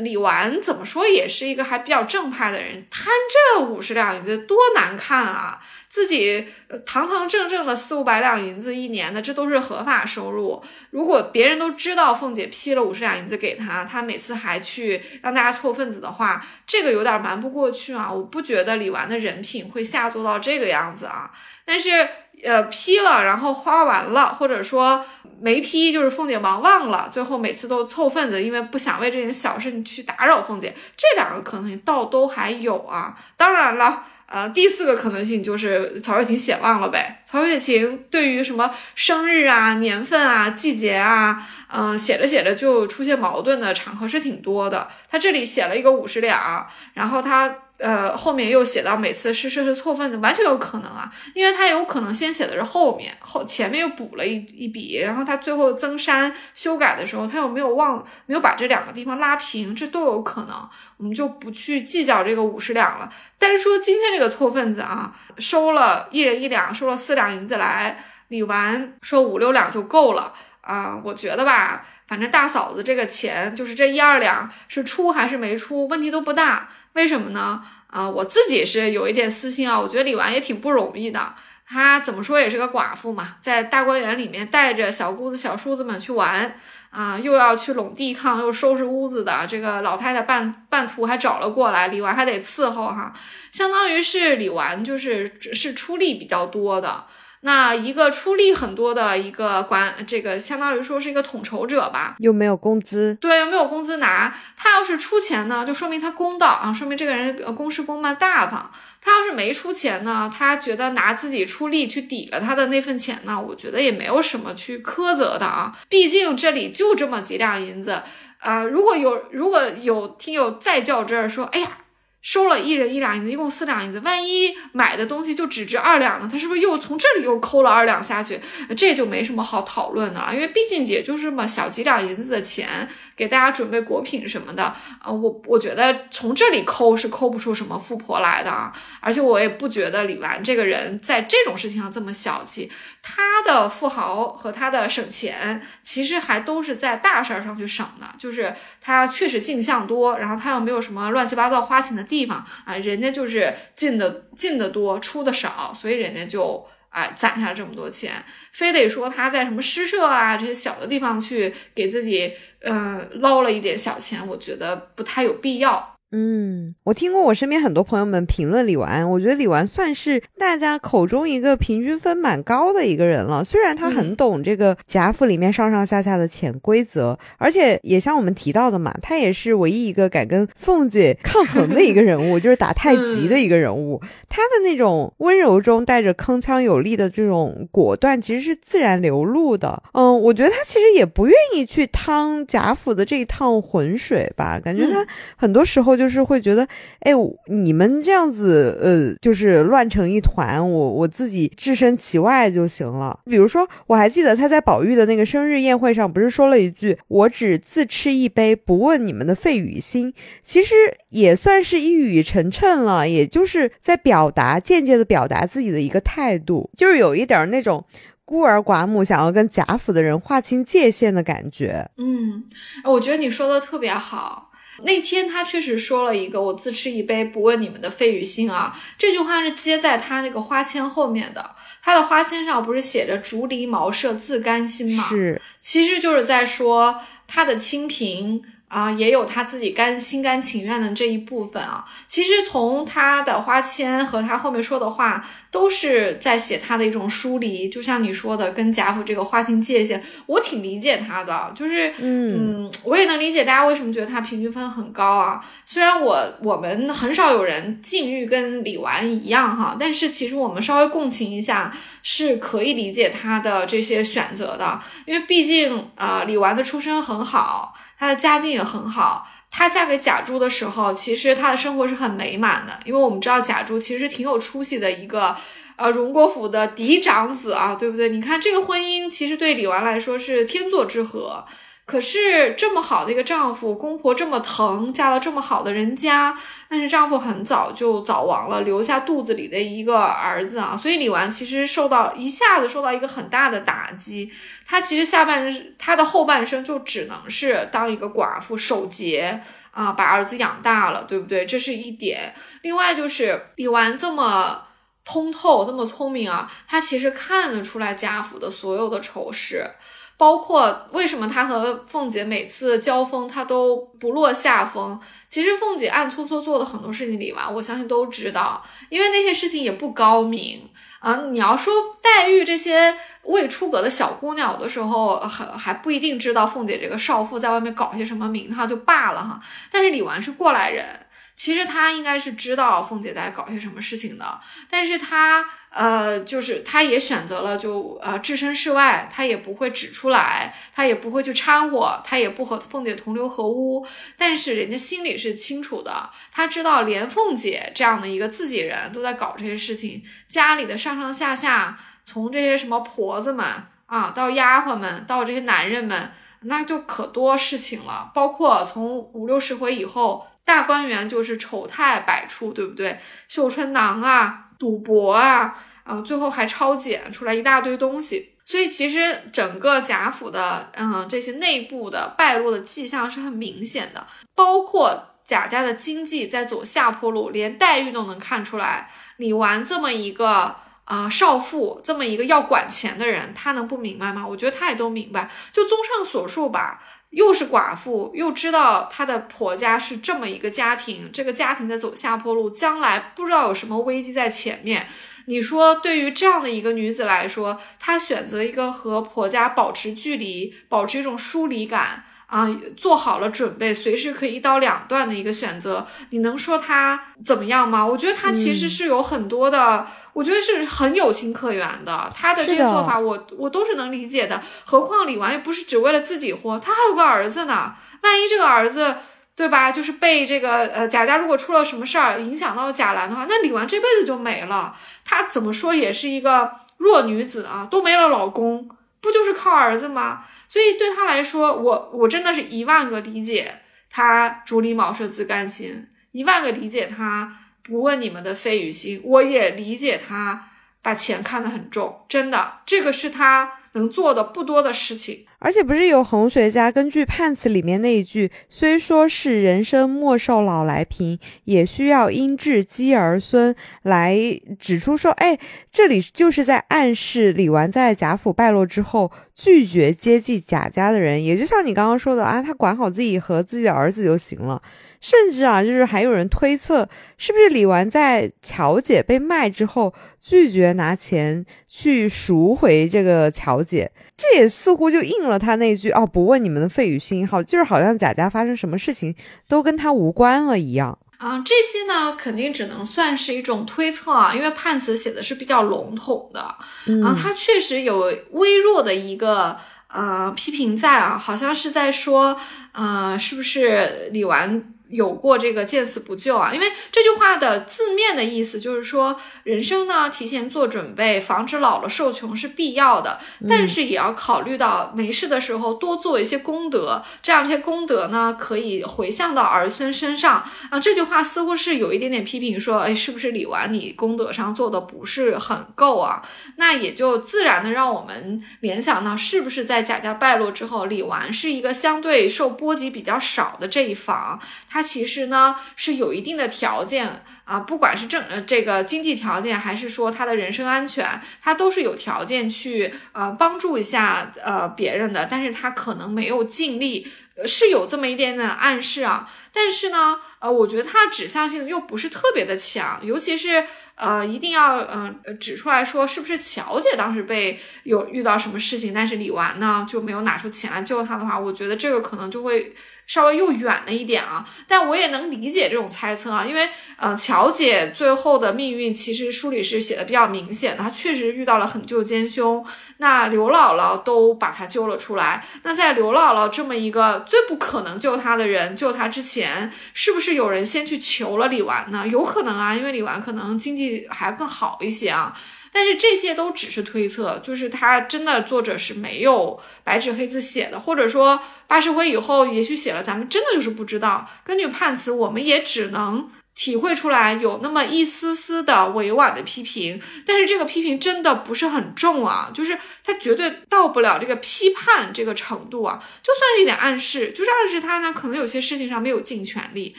李纨怎么说也是一个还比较正派的人，贪这五十两银子多难看啊！自己堂堂正正的四五百两银子一年的，这都是合法收入。如果别人都知道凤姐批了五十两银子给他，他每次还去让大家凑份子的话，这个有点瞒不过去啊。我不觉得李纨的人品会下作到这个样子啊。但是，呃，批了然后花完了，或者说没批，就是凤姐忙忘了，最后每次都凑份子，因为不想为这件小事去打扰凤姐。这两个可能性倒都还有啊。当然了。呃，第四个可能性就是曹雪芹写忘了呗。曹雪芹对于什么生日啊、年份啊、季节啊，嗯，写着写着就出现矛盾的场合是挺多的。他这里写了一个五十两，然后他。呃，后面又写到每次是是是错份子，完全有可能啊，因为他有可能先写的是后面，后前面又补了一一笔，然后他最后增删修改的时候，他又没有忘，没有把这两个地方拉平，这都有可能，我们就不去计较这个五十两了。但是说今天这个错份子啊，收了一人一两，收了四两银子来，李纨说五六两就够了。啊，我觉得吧，反正大嫂子这个钱就是这一二两是出还是没出，问题都不大。为什么呢？啊，我自己是有一点私心啊，我觉得李纨也挺不容易的。她怎么说也是个寡妇嘛，在大观园里面带着小姑子、小叔子们去玩啊，又要去拢地炕，又收拾屋子的。这个老太太半半途还找了过来，李纨还得伺候哈，相当于是李纨就是是出力比较多的。那一个出力很多的一个管，这个相当于说是一个统筹者吧，又没有工资，对，又没有工资拿。他要是出钱呢，就说明他公道啊，说明这个人公事公办大方。他要是没出钱呢，他觉得拿自己出力去抵了他的那份钱呢，我觉得也没有什么去苛责的啊。毕竟这里就这么几两银子，呃，如果有如果有听友再较真儿说，哎呀。收了一人一两银子，一共四两银子。万一买的东西就只值二两呢？他是不是又从这里又抠了二两下去？这就没什么好讨论的了，因为毕竟也就这么小几两银子的钱。给大家准备果品什么的，啊，我我觉得从这里抠是抠不出什么富婆来的啊，而且我也不觉得李纨这个人在这种事情上这么小气，他的富豪和他的省钱其实还都是在大事儿上去省的，就是他确实进项多，然后他又没有什么乱七八糟花钱的地方啊，人家就是进的进的多，出的少，所以人家就。哎，攒下这么多钱，非得说他在什么诗社啊这些小的地方去给自己，嗯，捞了一点小钱，我觉得不太有必要。嗯，我听过我身边很多朋友们评论李纨，我觉得李纨算是大家口中一个平均分蛮高的一个人了。虽然他很懂这个贾府里面上上下下的潜规则，而且也像我们提到的嘛，他也是唯一一个敢跟凤姐抗衡的一个人物，就是打太极的一个人物。他的那种温柔中带着铿锵有力的这种果断，其实是自然流露的。嗯，我觉得他其实也不愿意去趟贾府的这一趟浑水吧，感觉他很多时候就。就是会觉得，哎，你们这样子，呃，就是乱成一团，我我自己置身其外就行了。比如说，我还记得他在宝玉的那个生日宴会上，不是说了一句“我只自吃一杯，不问你们的肺与心”，其实也算是一语成谶了，也就是在表达间接的表达自己的一个态度，就是有一点那种孤儿寡母想要跟贾府的人划清界限的感觉。嗯，我觉得你说的特别好。那天他确实说了一个“我自吃一杯，不问你们的肺与心”啊，这句话是接在他那个花签后面的。他的花签上不是写着“竹篱茅舍自甘心”吗？是，其实就是在说他的清贫。啊，也有他自己甘心甘情愿的这一部分啊。其实从他的花签和他后面说的话，都是在写他的一种疏离。就像你说的，跟贾府这个划清界限，我挺理解他的。就是，嗯，我也能理解大家为什么觉得他平均分很高啊。虽然我我们很少有人境遇跟李纨一样哈，但是其实我们稍微共情一下，是可以理解他的这些选择的。因为毕竟啊，李纨的出身很好。她的家境也很好，她嫁给贾珠的时候，其实她的生活是很美满的，因为我们知道贾珠其实挺有出息的一个，呃，荣国府的嫡长子啊，对不对？你看这个婚姻，其实对李纨来说是天作之合。可是这么好的一个丈夫，公婆这么疼，嫁到这么好的人家，但是丈夫很早就早亡了，留下肚子里的一个儿子啊，所以李纨其实受到一下子受到一个很大的打击，她其实下半她的后半生就只能是当一个寡妇守节啊，把儿子养大了，对不对？这是一点。另外就是李纨这么通透，这么聪明啊，她其实看得出来贾府的所有的丑事。包括为什么他和凤姐每次交锋，他都不落下风。其实凤姐暗搓搓做的很多事情，李纨我相信都知道，因为那些事情也不高明啊。你要说黛玉这些未出阁的小姑娘，有的时候还还不一定知道凤姐这个少妇在外面搞些什么名堂就罢了哈。但是李纨是过来人。其实他应该是知道凤姐在搞些什么事情的，但是他呃，就是他也选择了就呃置身事外，他也不会指出来，他也不会去掺和，他也不和凤姐同流合污。但是人家心里是清楚的，他知道连凤姐这样的一个自己人都在搞这些事情，家里的上上下下，从这些什么婆子们啊，到丫鬟们，到这些男人们，那就可多事情了。包括从五六十回以后。大观园就是丑态百出，对不对？绣春囊啊，赌博啊，啊，最后还抄检出来一大堆东西。所以其实整个贾府的，嗯，这些内部的败落的迹象是很明显的，包括贾家的经济在走下坡路，连黛玉都能看出来。李纨这么一个啊少妇，这么一个要管钱的人，她能不明白吗？我觉得她也都明白。就综上所述吧，又是寡妇，又知道她的婆家是这么一个家庭，这个家庭在走下坡路，将来不知道有什么危机在前面。你说，对于这样的一个女子来说，她选择一个和婆家保持距离，保持一种疏离感啊，做好了准备，随时可以一刀两断的一个选择，你能说他怎么样吗？我觉得他其实是有很多的，我觉得是很有情可原的。他的这个做法，我我都是能理解的。何况李纨也不是只为了自己活，她还有个儿子呢。万一这个儿子……对吧？就是被这个呃贾家如果出了什么事儿，影响到贾兰的话，那李纨这辈子就没了。她怎么说也是一个弱女子啊，都没了老公，不就是靠儿子吗？所以对他来说，我我真的是一万个理解他竹篱茅舍自甘心，一万个理解他不问你们的费与心，我也理解他把钱看得很重，真的，这个是他能做的不多的事情。而且不是有红学家根据判词里面那一句，虽说是人生莫受老来贫，也需要因智积儿孙来指出说，哎，这里就是在暗示李纨在贾府败落之后拒绝接济贾家的人，也就像你刚刚说的啊，他管好自己和自己的儿子就行了。甚至啊，就是还有人推测，是不是李纨在乔姐被卖之后拒绝拿钱去赎回这个乔姐？这也似乎就应了他那句“哦，不问你们的费与心”，好，就是好像贾家发生什么事情都跟他无关了一样啊。这些呢，肯定只能算是一种推测啊，因为判词写的是比较笼统的啊，他确实有微弱的一个呃批评在啊，好像是在说，呃，是不是李纨？有过这个见死不救啊，因为这句话的字面的意思就是说，人生呢提前做准备，防止老了受穷是必要的，但是也要考虑到没事的时候多做一些功德，这样这些功德呢可以回向到儿孙身上啊。这句话似乎是有一点点批评，说，哎，是不是李纨你功德上做的不是很够啊？那也就自然的让我们联想到，是不是在贾家败落之后，李纨是一个相对受波及比较少的这一方，他。其实呢是有一定的条件啊，不管是政呃这个经济条件，还是说他的人身安全，他都是有条件去呃帮助一下呃别人的，但是他可能没有尽力，是有这么一点点暗示啊。但是呢，呃，我觉得他指向性又不是特别的强，尤其是呃一定要嗯指出来说，是不是乔姐当时被有遇到什么事情，但是李纨呢就没有拿出钱来救他的话，我觉得这个可能就会。稍微又远了一点啊，但我也能理解这种猜测啊，因为呃，乔姐最后的命运其实书里是写的比较明显的，她确实遇到了狠救奸凶，那刘姥姥都把她救了出来，那在刘姥姥这么一个最不可能救她的人救她之前，是不是有人先去求了李纨呢？有可能啊，因为李纨可能经济还更好一些啊。但是这些都只是推测，就是他真的作者是没有白纸黑字写的，或者说八十回以后也许写了，咱们真的就是不知道。根据判词，我们也只能体会出来有那么一丝丝的委婉的批评，但是这个批评真的不是很重啊，就是他绝对到不了这个批判这个程度啊，就算是一点暗示，就是暗示他呢可能有些事情上没有尽全力，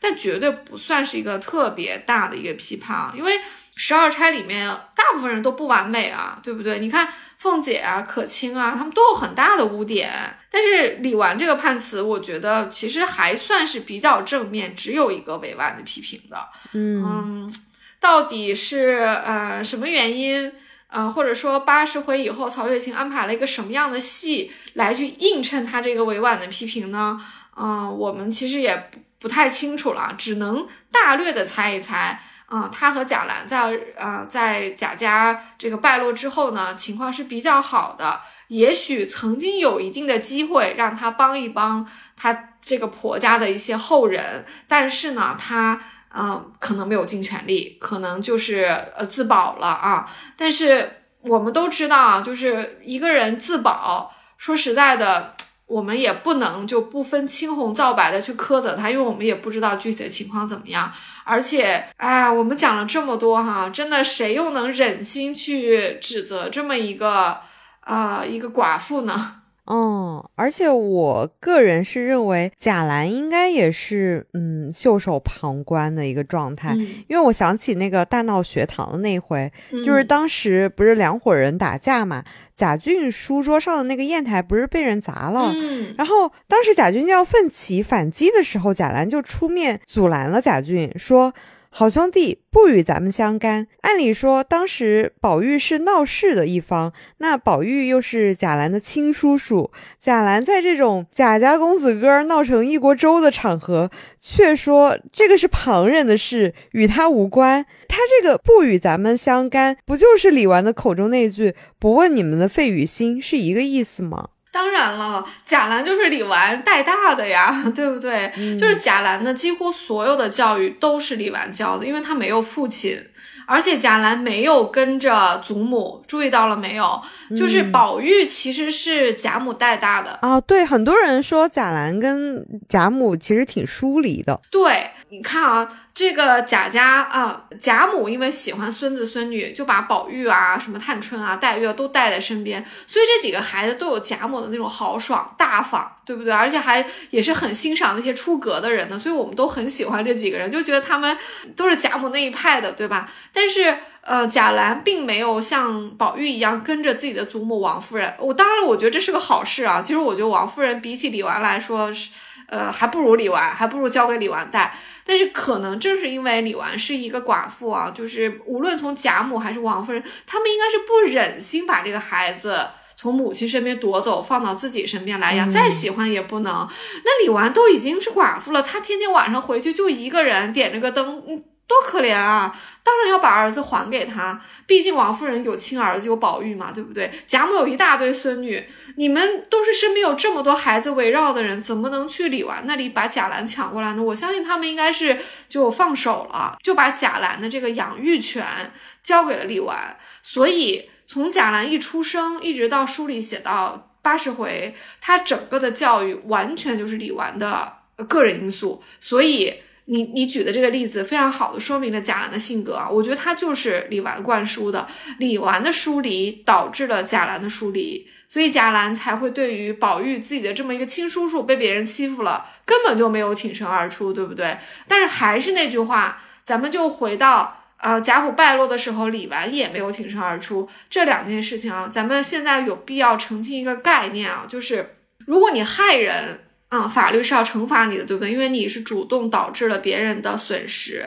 但绝对不算是一个特别大的一个批判啊，因为。十二钗里面大部分人都不完美啊，对不对？你看凤姐啊、可卿啊，他们都有很大的污点。但是李纨这个判词，我觉得其实还算是比较正面，只有一个委婉的批评的。嗯，到底是呃什么原因？呃，或者说八十回以后，曹雪芹安排了一个什么样的戏来去映衬他这个委婉的批评呢？嗯，我们其实也不不太清楚了，只能大略的猜一猜。嗯，他和贾兰在呃在贾家这个败落之后呢，情况是比较好的，也许曾经有一定的机会让他帮一帮他这个婆家的一些后人，但是呢，他嗯可能没有尽全力，可能就是呃自保了啊。但是我们都知道啊，就是一个人自保，说实在的。我们也不能就不分青红皂白的去苛责他，因为我们也不知道具体的情况怎么样。而且，哎，我们讲了这么多哈，真的谁又能忍心去指责这么一个啊一个寡妇呢？嗯，而且我个人是认为贾兰应该也是嗯袖手旁观的一个状态，因为我想起那个大闹学堂的那回，就是当时不是两伙人打架嘛，贾俊书桌上的那个砚台不是被人砸了，然后当时贾俊就要奋起反击的时候，贾兰就出面阻拦了贾俊，说。好兄弟不与咱们相干。按理说，当时宝玉是闹事的一方，那宝玉又是贾兰的亲叔叔。贾兰在这种贾家公子哥闹成一锅粥的场合，却说这个是旁人的事，与他无关。他这个不与咱们相干，不就是李纨的口中那句“不问你们的费与心”是一个意思吗？当然了，贾兰就是李纨带大的呀，对不对？就是贾兰的几乎所有的教育都是李纨教的，因为他没有父亲。而且贾兰没有跟着祖母，注意到了没有？就是宝玉其实是贾母带大的啊。对，很多人说贾兰跟贾母其实挺疏离的。对，你看啊，这个贾家啊，贾母因为喜欢孙子孙女，就把宝玉啊、什么探春啊、黛玉啊都带在身边，所以这几个孩子都有贾母的那种豪爽大方，对不对？而且还也是很欣赏那些出格的人的，所以我们都很喜欢这几个人，就觉得他们都是贾母那一派的，对吧？但是，呃，贾兰并没有像宝玉一样跟着自己的祖母王夫人。我当然，我觉得这是个好事啊。其实，我觉得王夫人比起李纨来说是，呃，还不如李纨，还不如交给李纨带。但是，可能正是因为李纨是一个寡妇啊，就是无论从贾母还是王夫人，他们应该是不忍心把这个孩子从母亲身边夺走，放到自己身边来养。再喜欢也不能。那李纨都已经是寡妇了，她天天晚上回去就一个人点着个灯，多可怜啊！当然要把儿子还给她，毕竟王夫人有亲儿子有宝玉嘛，对不对？贾母有一大堆孙女，你们都是身边有这么多孩子围绕的人，怎么能去李纨那里把贾兰抢过来呢？我相信他们应该是就放手了，就把贾兰的这个养育权交给了李纨。所以从贾兰一出生一直到书里写到八十回，他整个的教育完全就是李纨的个人因素，所以。你你举的这个例子非常好的说明了贾兰的性格啊，我觉得他就是李纨灌输的，李纨的疏离导致了贾兰的疏离，所以贾兰才会对于宝玉自己的这么一个亲叔叔被别人欺负了，根本就没有挺身而出，对不对？但是还是那句话，咱们就回到啊贾府败落的时候，李纨也没有挺身而出，这两件事情啊，咱们现在有必要澄清一个概念啊，就是如果你害人。嗯，法律是要惩罚你的，对不对？因为你是主动导致了别人的损失。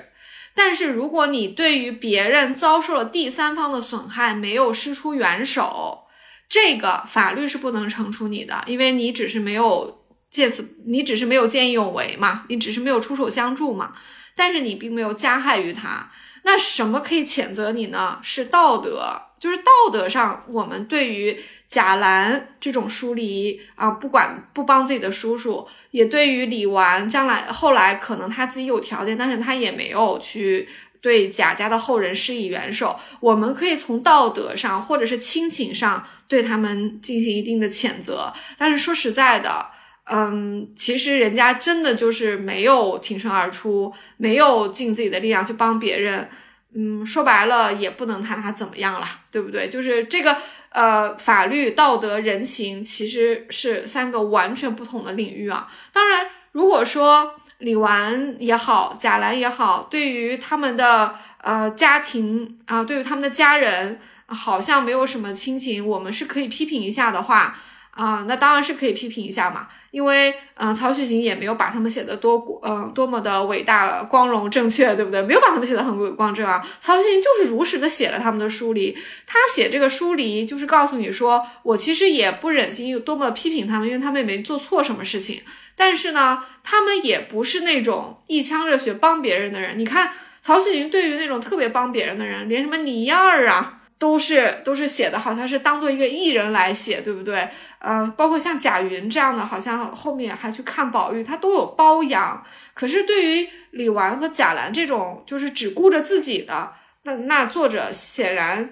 但是如果你对于别人遭受了第三方的损害，没有施出援手，这个法律是不能惩处你的，因为你只是没有见此，你只是没有见义勇为嘛，你只是没有出手相助嘛。但是你并没有加害于他，那什么可以谴责你呢？是道德，就是道德上我们对于。贾兰这种疏离啊，不管不帮自己的叔叔，也对于李纨将来后来可能他自己有条件，但是他也没有去对贾家的后人施以援手。我们可以从道德上或者是亲情上对他们进行一定的谴责。但是说实在的，嗯，其实人家真的就是没有挺身而出，没有尽自己的力量去帮别人。嗯，说白了也不能谈他怎么样了，对不对？就是这个。呃，法律、道德、人情其实是三个完全不同的领域啊。当然，如果说李纨也好，贾兰也好，对于他们的呃家庭啊，对于他们的家人，好像没有什么亲情，我们是可以批评一下的话。啊，那当然是可以批评一下嘛，因为嗯，曹雪芹也没有把他们写的多嗯多么的伟大、光荣、正确，对不对？没有把他们写的很伟光正啊。曹雪芹就是如实的写了他们的疏离，他写这个疏离就是告诉你说，我其实也不忍心有多么批评他们，因为他们也没做错什么事情。但是呢，他们也不是那种一腔热血帮别人的人。你看曹雪芹对于那种特别帮别人的人，连什么倪二啊。都是都是写的，好像是当做一个艺人来写，对不对？呃，包括像贾云这样的，好像后面还去看宝玉，他都有包养。可是对于李纨和贾兰这种，就是只顾着自己的，那那作者显然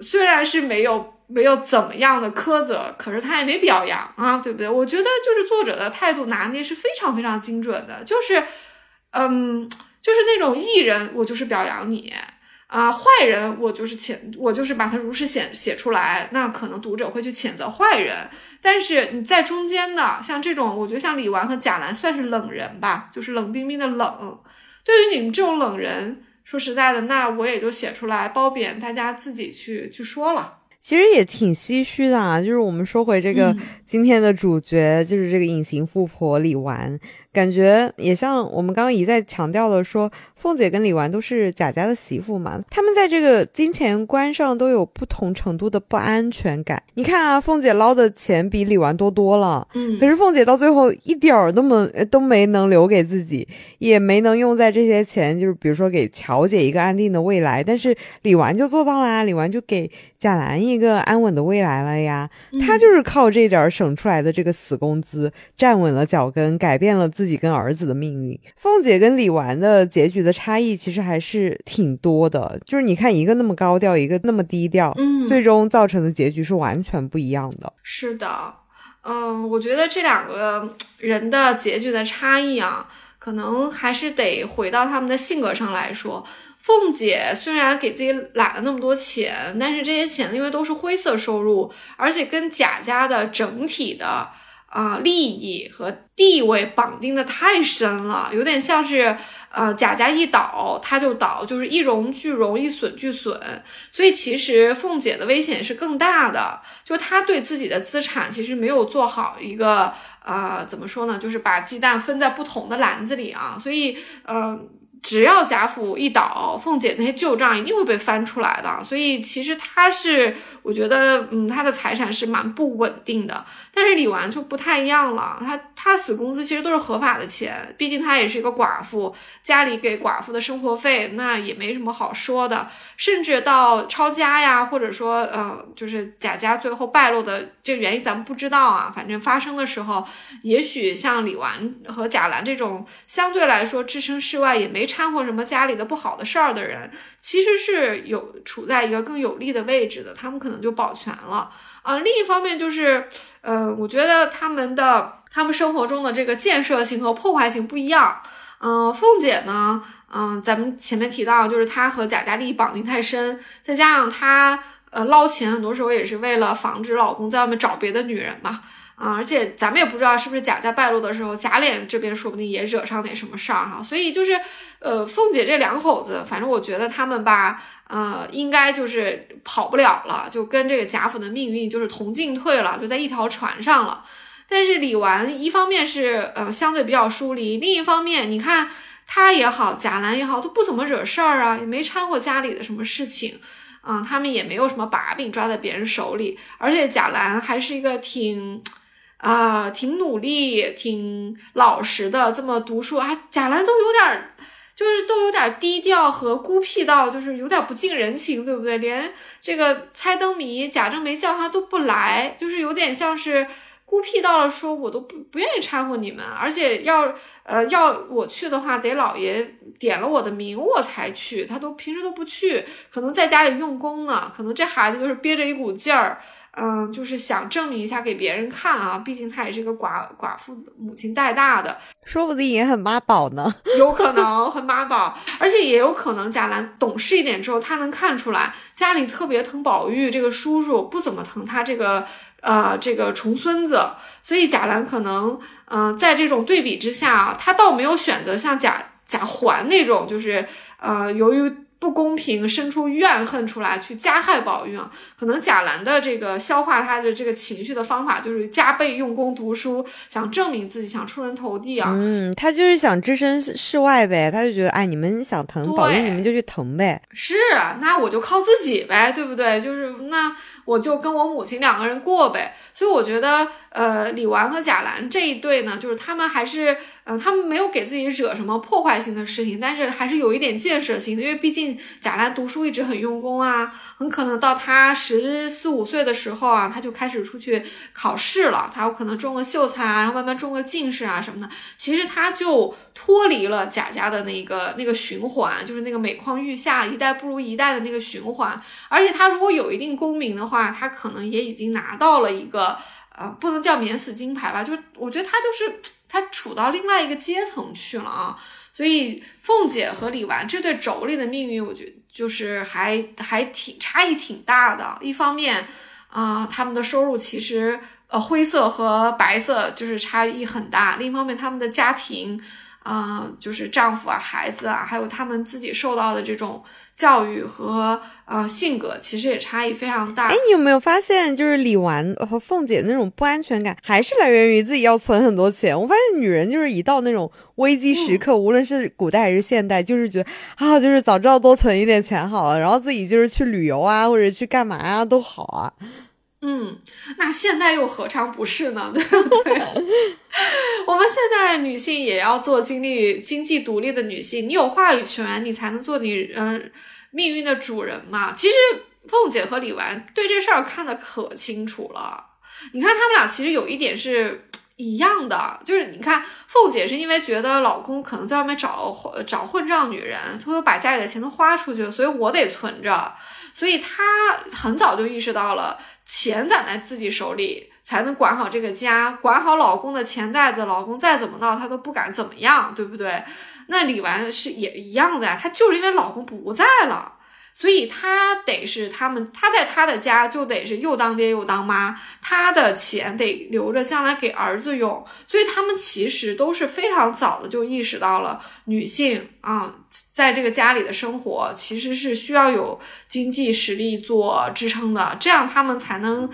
虽然是没有没有怎么样的苛责，可是他也没表扬啊，对不对？我觉得就是作者的态度拿捏是非常非常精准的，就是，嗯，就是那种艺人，我就是表扬你。啊，坏人我就是谴，我就是把它如实写写出来，那可能读者会去谴责坏人。但是你在中间的，像这种，我觉得像李纨和贾兰算是冷人吧，就是冷冰冰的冷。对于你们这种冷人，说实在的，那我也就写出来褒贬，大家自己去去说了。其实也挺唏嘘的啊，就是我们说回这个今天的主角，就是这个隐形富婆李纨。感觉也像我们刚刚一再强调的，说凤姐跟李纨都是贾家的媳妇嘛，他们在这个金钱观上都有不同程度的不安全感。你看啊，凤姐捞的钱比李纨多多了，嗯，可是凤姐到最后一点儿都没都没能留给自己，也没能用在这些钱，就是比如说给乔姐一个安定的未来。但是李纨就做到了，李纨就给贾兰一个安稳的未来了呀。她就是靠这点省出来的这个死工资站稳了脚跟，改变了。自己跟儿子的命运，凤姐跟李纨的结局的差异其实还是挺多的。就是你看，一个那么高调，一个那么低调，嗯，最终造成的结局是完全不一样的。是的，嗯，我觉得这两个人的结局的差异啊，可能还是得回到他们的性格上来说。凤姐虽然给自己揽了那么多钱，但是这些钱因为都是灰色收入，而且跟贾家的整体的。啊，利益和地位绑定的太深了，有点像是，呃，贾家一倒他就倒，就是一荣俱荣，一损俱损。所以其实凤姐的危险是更大的，就她对自己的资产其实没有做好一个，呃，怎么说呢，就是把鸡蛋分在不同的篮子里啊。所以，嗯。只要贾府一倒，凤姐那些旧账一定会被翻出来的。所以其实她是，我觉得，嗯，她的财产是蛮不稳定的。但是李纨就不太一样了，她她死工资其实都是合法的钱，毕竟她也是一个寡妇，家里给寡妇的生活费那也没什么好说的。甚至到抄家呀，或者说，呃，就是贾家最后败落的这个原因，咱们不知道啊。反正发生的时候，也许像李纨和贾兰这种相对来说置身事外，也没掺和什么家里的不好的事儿的人，其实是有处在一个更有利的位置的，他们可能就保全了啊。另一方面就是，呃，我觉得他们的他们生活中的这个建设性和破坏性不一样。嗯，凤姐呢？嗯，咱们前面提到，就是她和贾家利绑定太深，再加上她呃捞钱，很多时候也是为了防止老公在外面找别的女人嘛。啊，而且咱们也不知道是不是贾家败落的时候，贾琏这边说不定也惹上点什么事儿哈。所以就是，呃，凤姐这两口子，反正我觉得他们吧，呃，应该就是跑不了了，就跟这个贾府的命运就是同进退了，就在一条船上了。但是李纨一方面是呃相对比较疏离，另一方面你看。他也好，贾兰也好，都不怎么惹事儿啊，也没掺和家里的什么事情，啊，他们也没有什么把柄抓在别人手里，而且贾兰还是一个挺，啊，挺努力、挺老实的，这么读书啊，贾兰都有点，就是都有点低调和孤僻到，就是有点不近人情，对不对？连这个猜灯谜贾政没叫他都不来，就是有点像是。孤僻到了，说我都不不愿意掺和你们，而且要呃要我去的话，得老爷点了我的名我才去，他都平时都不去，可能在家里用功呢，可能这孩子就是憋着一股劲儿，嗯，就是想证明一下给别人看啊，毕竟她也是个寡寡妇母亲带大的，说不定也很妈宝呢，有可能很妈宝，而且也有可能贾兰懂事一点之后，她能看出来家里特别疼宝玉这个叔叔，不怎么疼他这个。呃，这个重孙子，所以贾兰可能，嗯，在这种对比之下，她倒没有选择像贾贾环那种，就是呃，由于。不公平，生出怨恨出来去加害宝玉啊！可能贾兰的这个消化他的这个情绪的方法，就是加倍用功读书，想证明自己，想出人头地啊！嗯，他就是想置身事外呗，他就觉得，哎，你们想疼宝玉，你们就去疼呗。是，那我就靠自己呗，对不对？就是那我就跟我母亲两个人过呗。所以我觉得，呃，李纨和贾兰这一对呢，就是他们还是。嗯，他们没有给自己惹什么破坏性的事情，但是还是有一点建设性的，因为毕竟贾兰读书一直很用功啊，很可能到他十四五岁的时候啊，他就开始出去考试了，他有可能中个秀才啊，然后慢慢中个进士啊什么的，其实他就脱离了贾家的那个那个循环，就是那个每况愈下，一代不如一代的那个循环，而且他如果有一定功名的话，他可能也已经拿到了一个呃，不能叫免死金牌吧，就是我觉得他就是。他处到另外一个阶层去了啊，所以凤姐和李纨这对妯娌的命运，我觉得就是还还挺差异挺大的。一方面啊，他们的收入其实呃灰色和白色就是差异很大；另一方面，他们的家庭。啊，就是丈夫啊、孩子啊，还有他们自己受到的这种教育和呃性格，其实也差异非常大。哎，你有没有发现，就是李纨和凤姐那种不安全感，还是来源于自己要存很多钱？我发现女人就是一到那种危机时刻，无论是古代还是现代，就是觉得啊，就是早知道多存一点钱好了，然后自己就是去旅游啊，或者去干嘛啊都好啊。嗯，那现在又何尝不是呢？对不对？我们现在女性也要做经历经济独立的女性，你有话语权，你才能做你嗯命运的主人嘛。其实凤姐和李纨对这事儿看得可清楚了。你看他们俩其实有一点是一样的，就是你看凤姐是因为觉得老公可能在外面找找混账女人，偷偷把家里的钱都花出去了，所以我得存着，所以她很早就意识到了。钱攒在自己手里，才能管好这个家，管好老公的钱袋子。老公再怎么闹，她都不敢怎么样，对不对？那李纨是也一样的呀，她就是因为老公不在了。所以他得是他们，他在他的家就得是又当爹又当妈，他的钱得留着将来给儿子用。所以他们其实都是非常早的就意识到了女性啊，在这个家里的生活其实是需要有经济实力做支撑的，这样他们才能，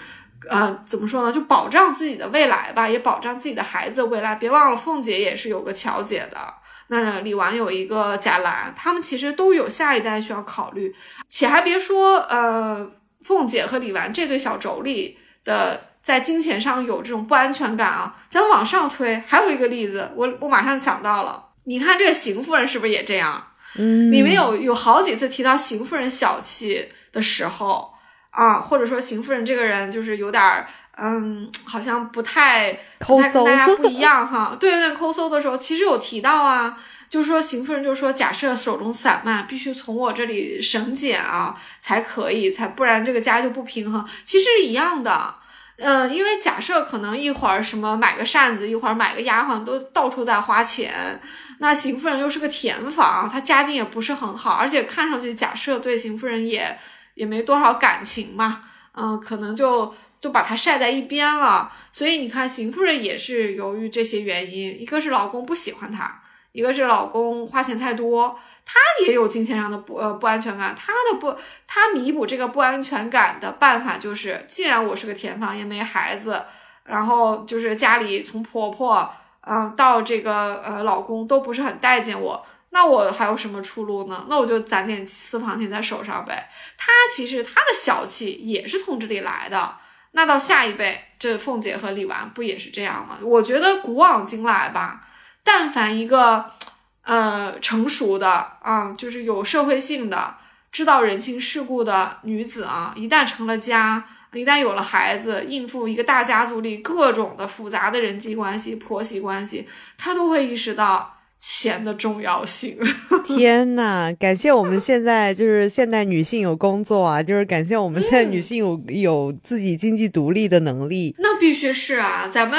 呃，怎么说呢？就保障自己的未来吧，也保障自己的孩子未来。别忘了，凤姐也是有个乔姐的。那李纨有一个贾兰，他们其实都有下一代需要考虑，且还别说，呃，凤姐和李纨这对小妯娌的在金钱上有这种不安全感啊。咱往上推，还有一个例子，我我马上想到了，你看这个邢夫人是不是也这样？嗯，里面有有好几次提到邢夫人小气的时候啊，或者说邢夫人这个人就是有点儿。嗯，好像不太不太跟大家不 一样哈。对，有点抠搜的时候，其实有提到啊，就是说邢夫人就说，假设手中散漫，必须从我这里省俭啊，才可以，才不然这个家就不平衡。其实是一样的，嗯，因为假设可能一会儿什么买个扇子，一会儿买个丫鬟，都到处在花钱。那邢夫人又是个田房，她家境也不是很好，而且看上去假设对邢夫人也也没多少感情嘛，嗯，可能就。就把他晒在一边了，所以你看，邢夫人也是由于这些原因，一个是老公不喜欢她，一个是老公花钱太多，她也有金钱上的不呃不安全感。她的不，她弥补这个不安全感的办法就是，既然我是个田房，也没孩子，然后就是家里从婆婆嗯到这个呃老公都不是很待见我。那我还有什么出路呢？那我就攒点私房钱在手上呗。她其实她的小气也是从这里来的。那到下一辈，这凤姐和李纨不也是这样吗？我觉得古往今来吧，但凡一个，呃，成熟的啊，就是有社会性的、知道人情世故的女子啊，一旦成了家，一旦有了孩子，应付一个大家族里各种的复杂的人际关系、婆媳关系，她都会意识到。钱的重要性。天呐，感谢我们现在就是现代女性有工作啊，就是感谢我们现在女性有有自己经济独立的能力。那必须是啊，咱们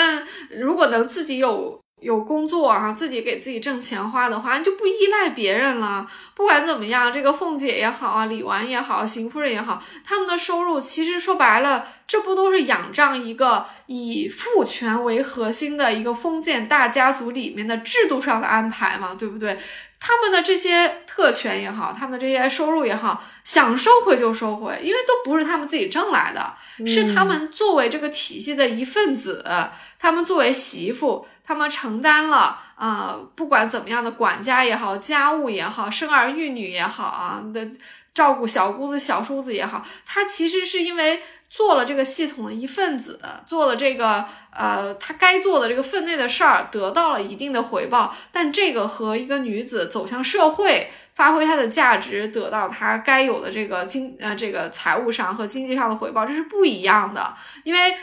如果能自己有。有工作啊，自己给自己挣钱花的话，你就不依赖别人了。不管怎么样，这个凤姐也好啊，李纨也好，邢夫人也好，他们的收入其实说白了，这不都是仰仗一个以父权为核心的一个封建大家族里面的制度上的安排嘛，对不对？他们的这些特权也好，他们的这些收入也好，想收回就收回，因为都不是他们自己挣来的，是他们作为这个体系的一份子，他们作为媳妇。他们承担了啊，不管怎么样的管家也好，家务也好，生儿育女也好啊，的照顾小姑子、小叔子也好，他其实是因为做了这个系统的一份子，做了这个呃他该做的这个分内的事儿，得到了一定的回报。但这个和一个女子走向社会，发挥她的价值，得到她该有的这个经呃这个财务上和经济上的回报，这是不一样的，因为。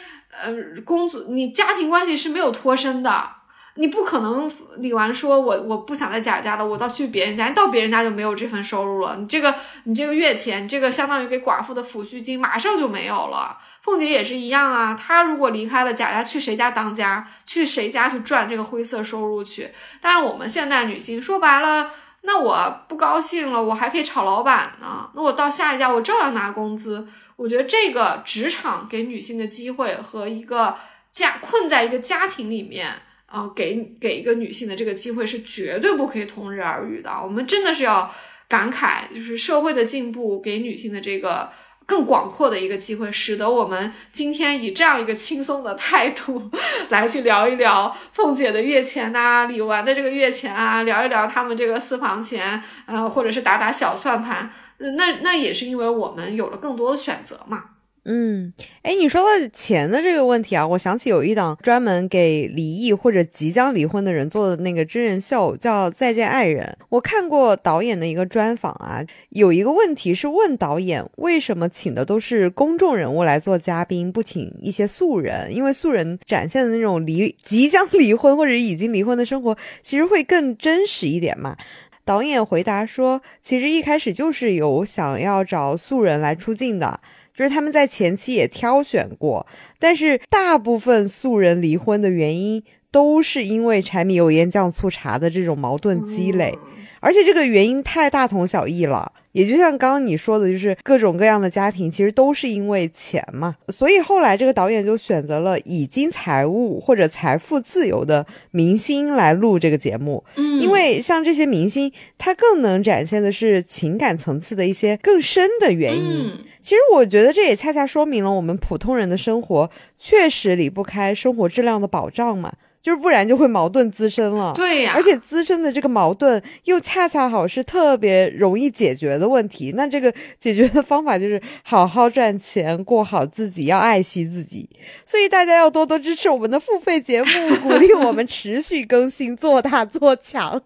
呃，工作你家庭关系是没有脱身的，你不可能李纨说我我不想在贾家了，我到去别人家，到别人家就没有这份收入了。你这个你这个月钱，这个相当于给寡妇的抚恤金，马上就没有了。凤姐也是一样啊，她如果离开了贾家，去谁家当家，去谁家去赚这个灰色收入去？但是我们现代女性说白了，那我不高兴了，我还可以炒老板呢。那我到下一家，我照样拿工资。我觉得这个职场给女性的机会和一个家困在一个家庭里面。啊，给给一个女性的这个机会是绝对不可以同日而语的。我们真的是要感慨，就是社会的进步给女性的这个更广阔的一个机会，使得我们今天以这样一个轻松的态度 来去聊一聊凤姐的月钱呐，李纨的这个月钱啊，聊一聊他们这个私房钱，呃，或者是打打小算盘。那那也是因为我们有了更多的选择嘛。嗯，哎，你说到钱的这个问题啊，我想起有一档专门给离异或者即将离婚的人做的那个真人秀，叫《再见爱人》。我看过导演的一个专访啊，有一个问题是问导演为什么请的都是公众人物来做嘉宾，不请一些素人？因为素人展现的那种离即将离婚或者已经离婚的生活，其实会更真实一点嘛。导演回答说，其实一开始就是有想要找素人来出镜的。就是他们在前期也挑选过，但是大部分素人离婚的原因都是因为柴米油盐酱醋茶的这种矛盾积累，而且这个原因太大同小异了。也就像刚刚你说的，就是各种各样的家庭其实都是因为钱嘛，所以后来这个导演就选择了已经财务或者财富自由的明星来录这个节目。嗯，因为像这些明星，他更能展现的是情感层次的一些更深的原因。其实我觉得这也恰恰说明了我们普通人的生活确实离不开生活质量的保障嘛。就是不然就会矛盾滋生了，对呀，而且滋生的这个矛盾又恰恰好是特别容易解决的问题。那这个解决的方法就是好好赚钱，过好自己，要爱惜自己。所以大家要多多支持我们的付费节目，鼓励我们持续更新，做大做强。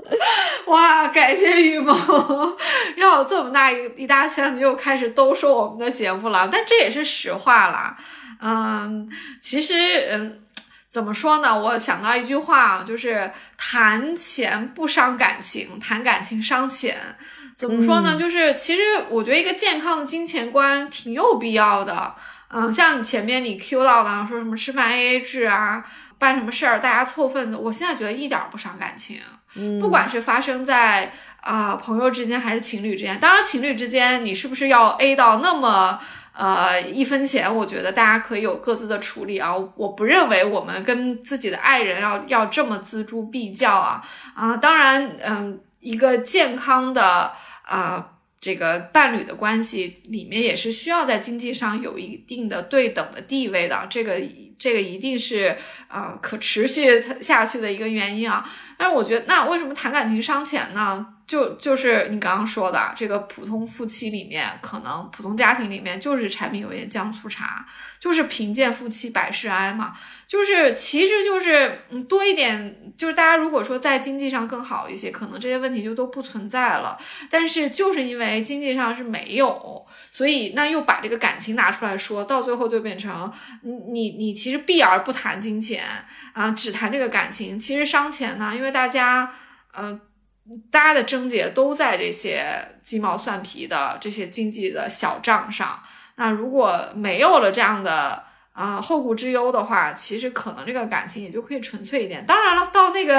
哇，感谢雨萌，绕了这么大一一大圈子，又开始都说我们的节目了。但这也是实话啦。嗯，其实嗯。怎么说呢？我想到一句话，就是谈钱不伤感情，谈感情伤钱。怎么说呢？就是其实我觉得一个健康的金钱观挺有必要的。嗯，像前面你 Q 到的，说什么吃饭 AA 制啊，办什么事儿大家凑份子，我现在觉得一点不伤感情。嗯，不管是发生在啊朋友之间还是情侣之间，当然情侣之间你是不是要 A 到那么？呃，一分钱，我觉得大家可以有各自的处理啊。我不认为我们跟自己的爱人要要这么锱铢必较啊啊！当然，嗯，一个健康的啊这个伴侣的关系里面也是需要在经济上有一定的对等的地位的，这个这个一定是呃可持续下去的一个原因啊。但是我觉得，那为什么谈感情伤钱呢？就就是你刚刚说的这个普通夫妻里面，可能普通家庭里面就是柴米油盐酱醋茶，就是贫贱夫妻百事哀嘛。就是其实就是嗯多一点，就是大家如果说在经济上更好一些，可能这些问题就都不存在了。但是就是因为经济上是没有，所以那又把这个感情拿出来说，到最后就变成你你你其其实避而不谈金钱啊，只谈这个感情，其实伤钱呢，因为大家呃。大家的症结都在这些鸡毛蒜皮的这些经济的小账上。那如果没有了这样的啊后顾之忧的话，其实可能这个感情也就可以纯粹一点。当然了，到那个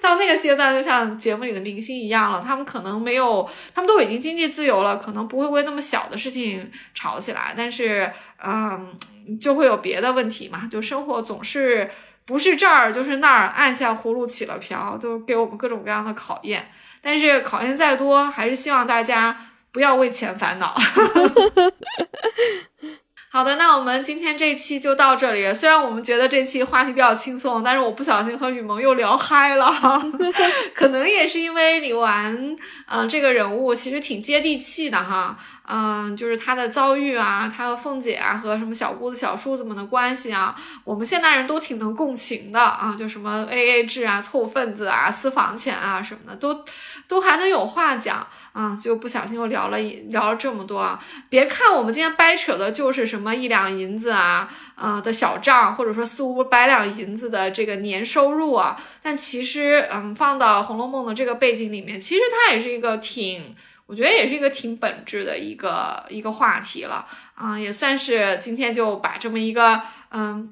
到那个阶段，就像节目里的明星一样了，他们可能没有，他们都已经经济自由了，可能不会为那么小的事情吵起来。但是，嗯，就会有别的问题嘛，就生活总是。不是这儿就是那儿，按下葫芦起了瓢，都给我们各种各样的考验。但是考验再多，还是希望大家不要为钱烦恼。好的，那我们今天这期就到这里。虽然我们觉得这期话题比较轻松，但是我不小心和雨萌又聊嗨了。可能也是因为李纨，嗯，这个人物其实挺接地气的哈。嗯，就是他的遭遇啊，他和凤姐啊，和什么小姑子、小叔子们的关系啊，我们现代人都挺能共情的啊。就什么 A A 制啊、凑份子啊、私房钱啊什么的，都都还能有话讲啊。就不小心又聊了一聊了这么多啊。别看我们今天掰扯的就是什么一两银子啊，呃的小账，或者说四五百两银子的这个年收入啊，但其实，嗯，放到《红楼梦》的这个背景里面，其实它也是一个挺，我觉得也是一个挺本质的一个一个话题了，啊，也算是今天就把这么一个，嗯，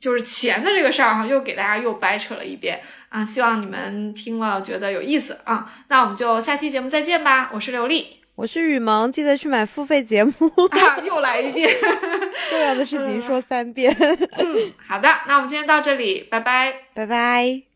就是钱的这个事儿哈，又给大家又掰扯了一遍。啊，希望你们听了觉得有意思啊！那我们就下期节目再见吧。我是刘丽，我是雨萌，记得去买付费节目。又来一遍，重要的事情说三遍。嗯，好的，那我们今天到这里，拜拜，拜拜。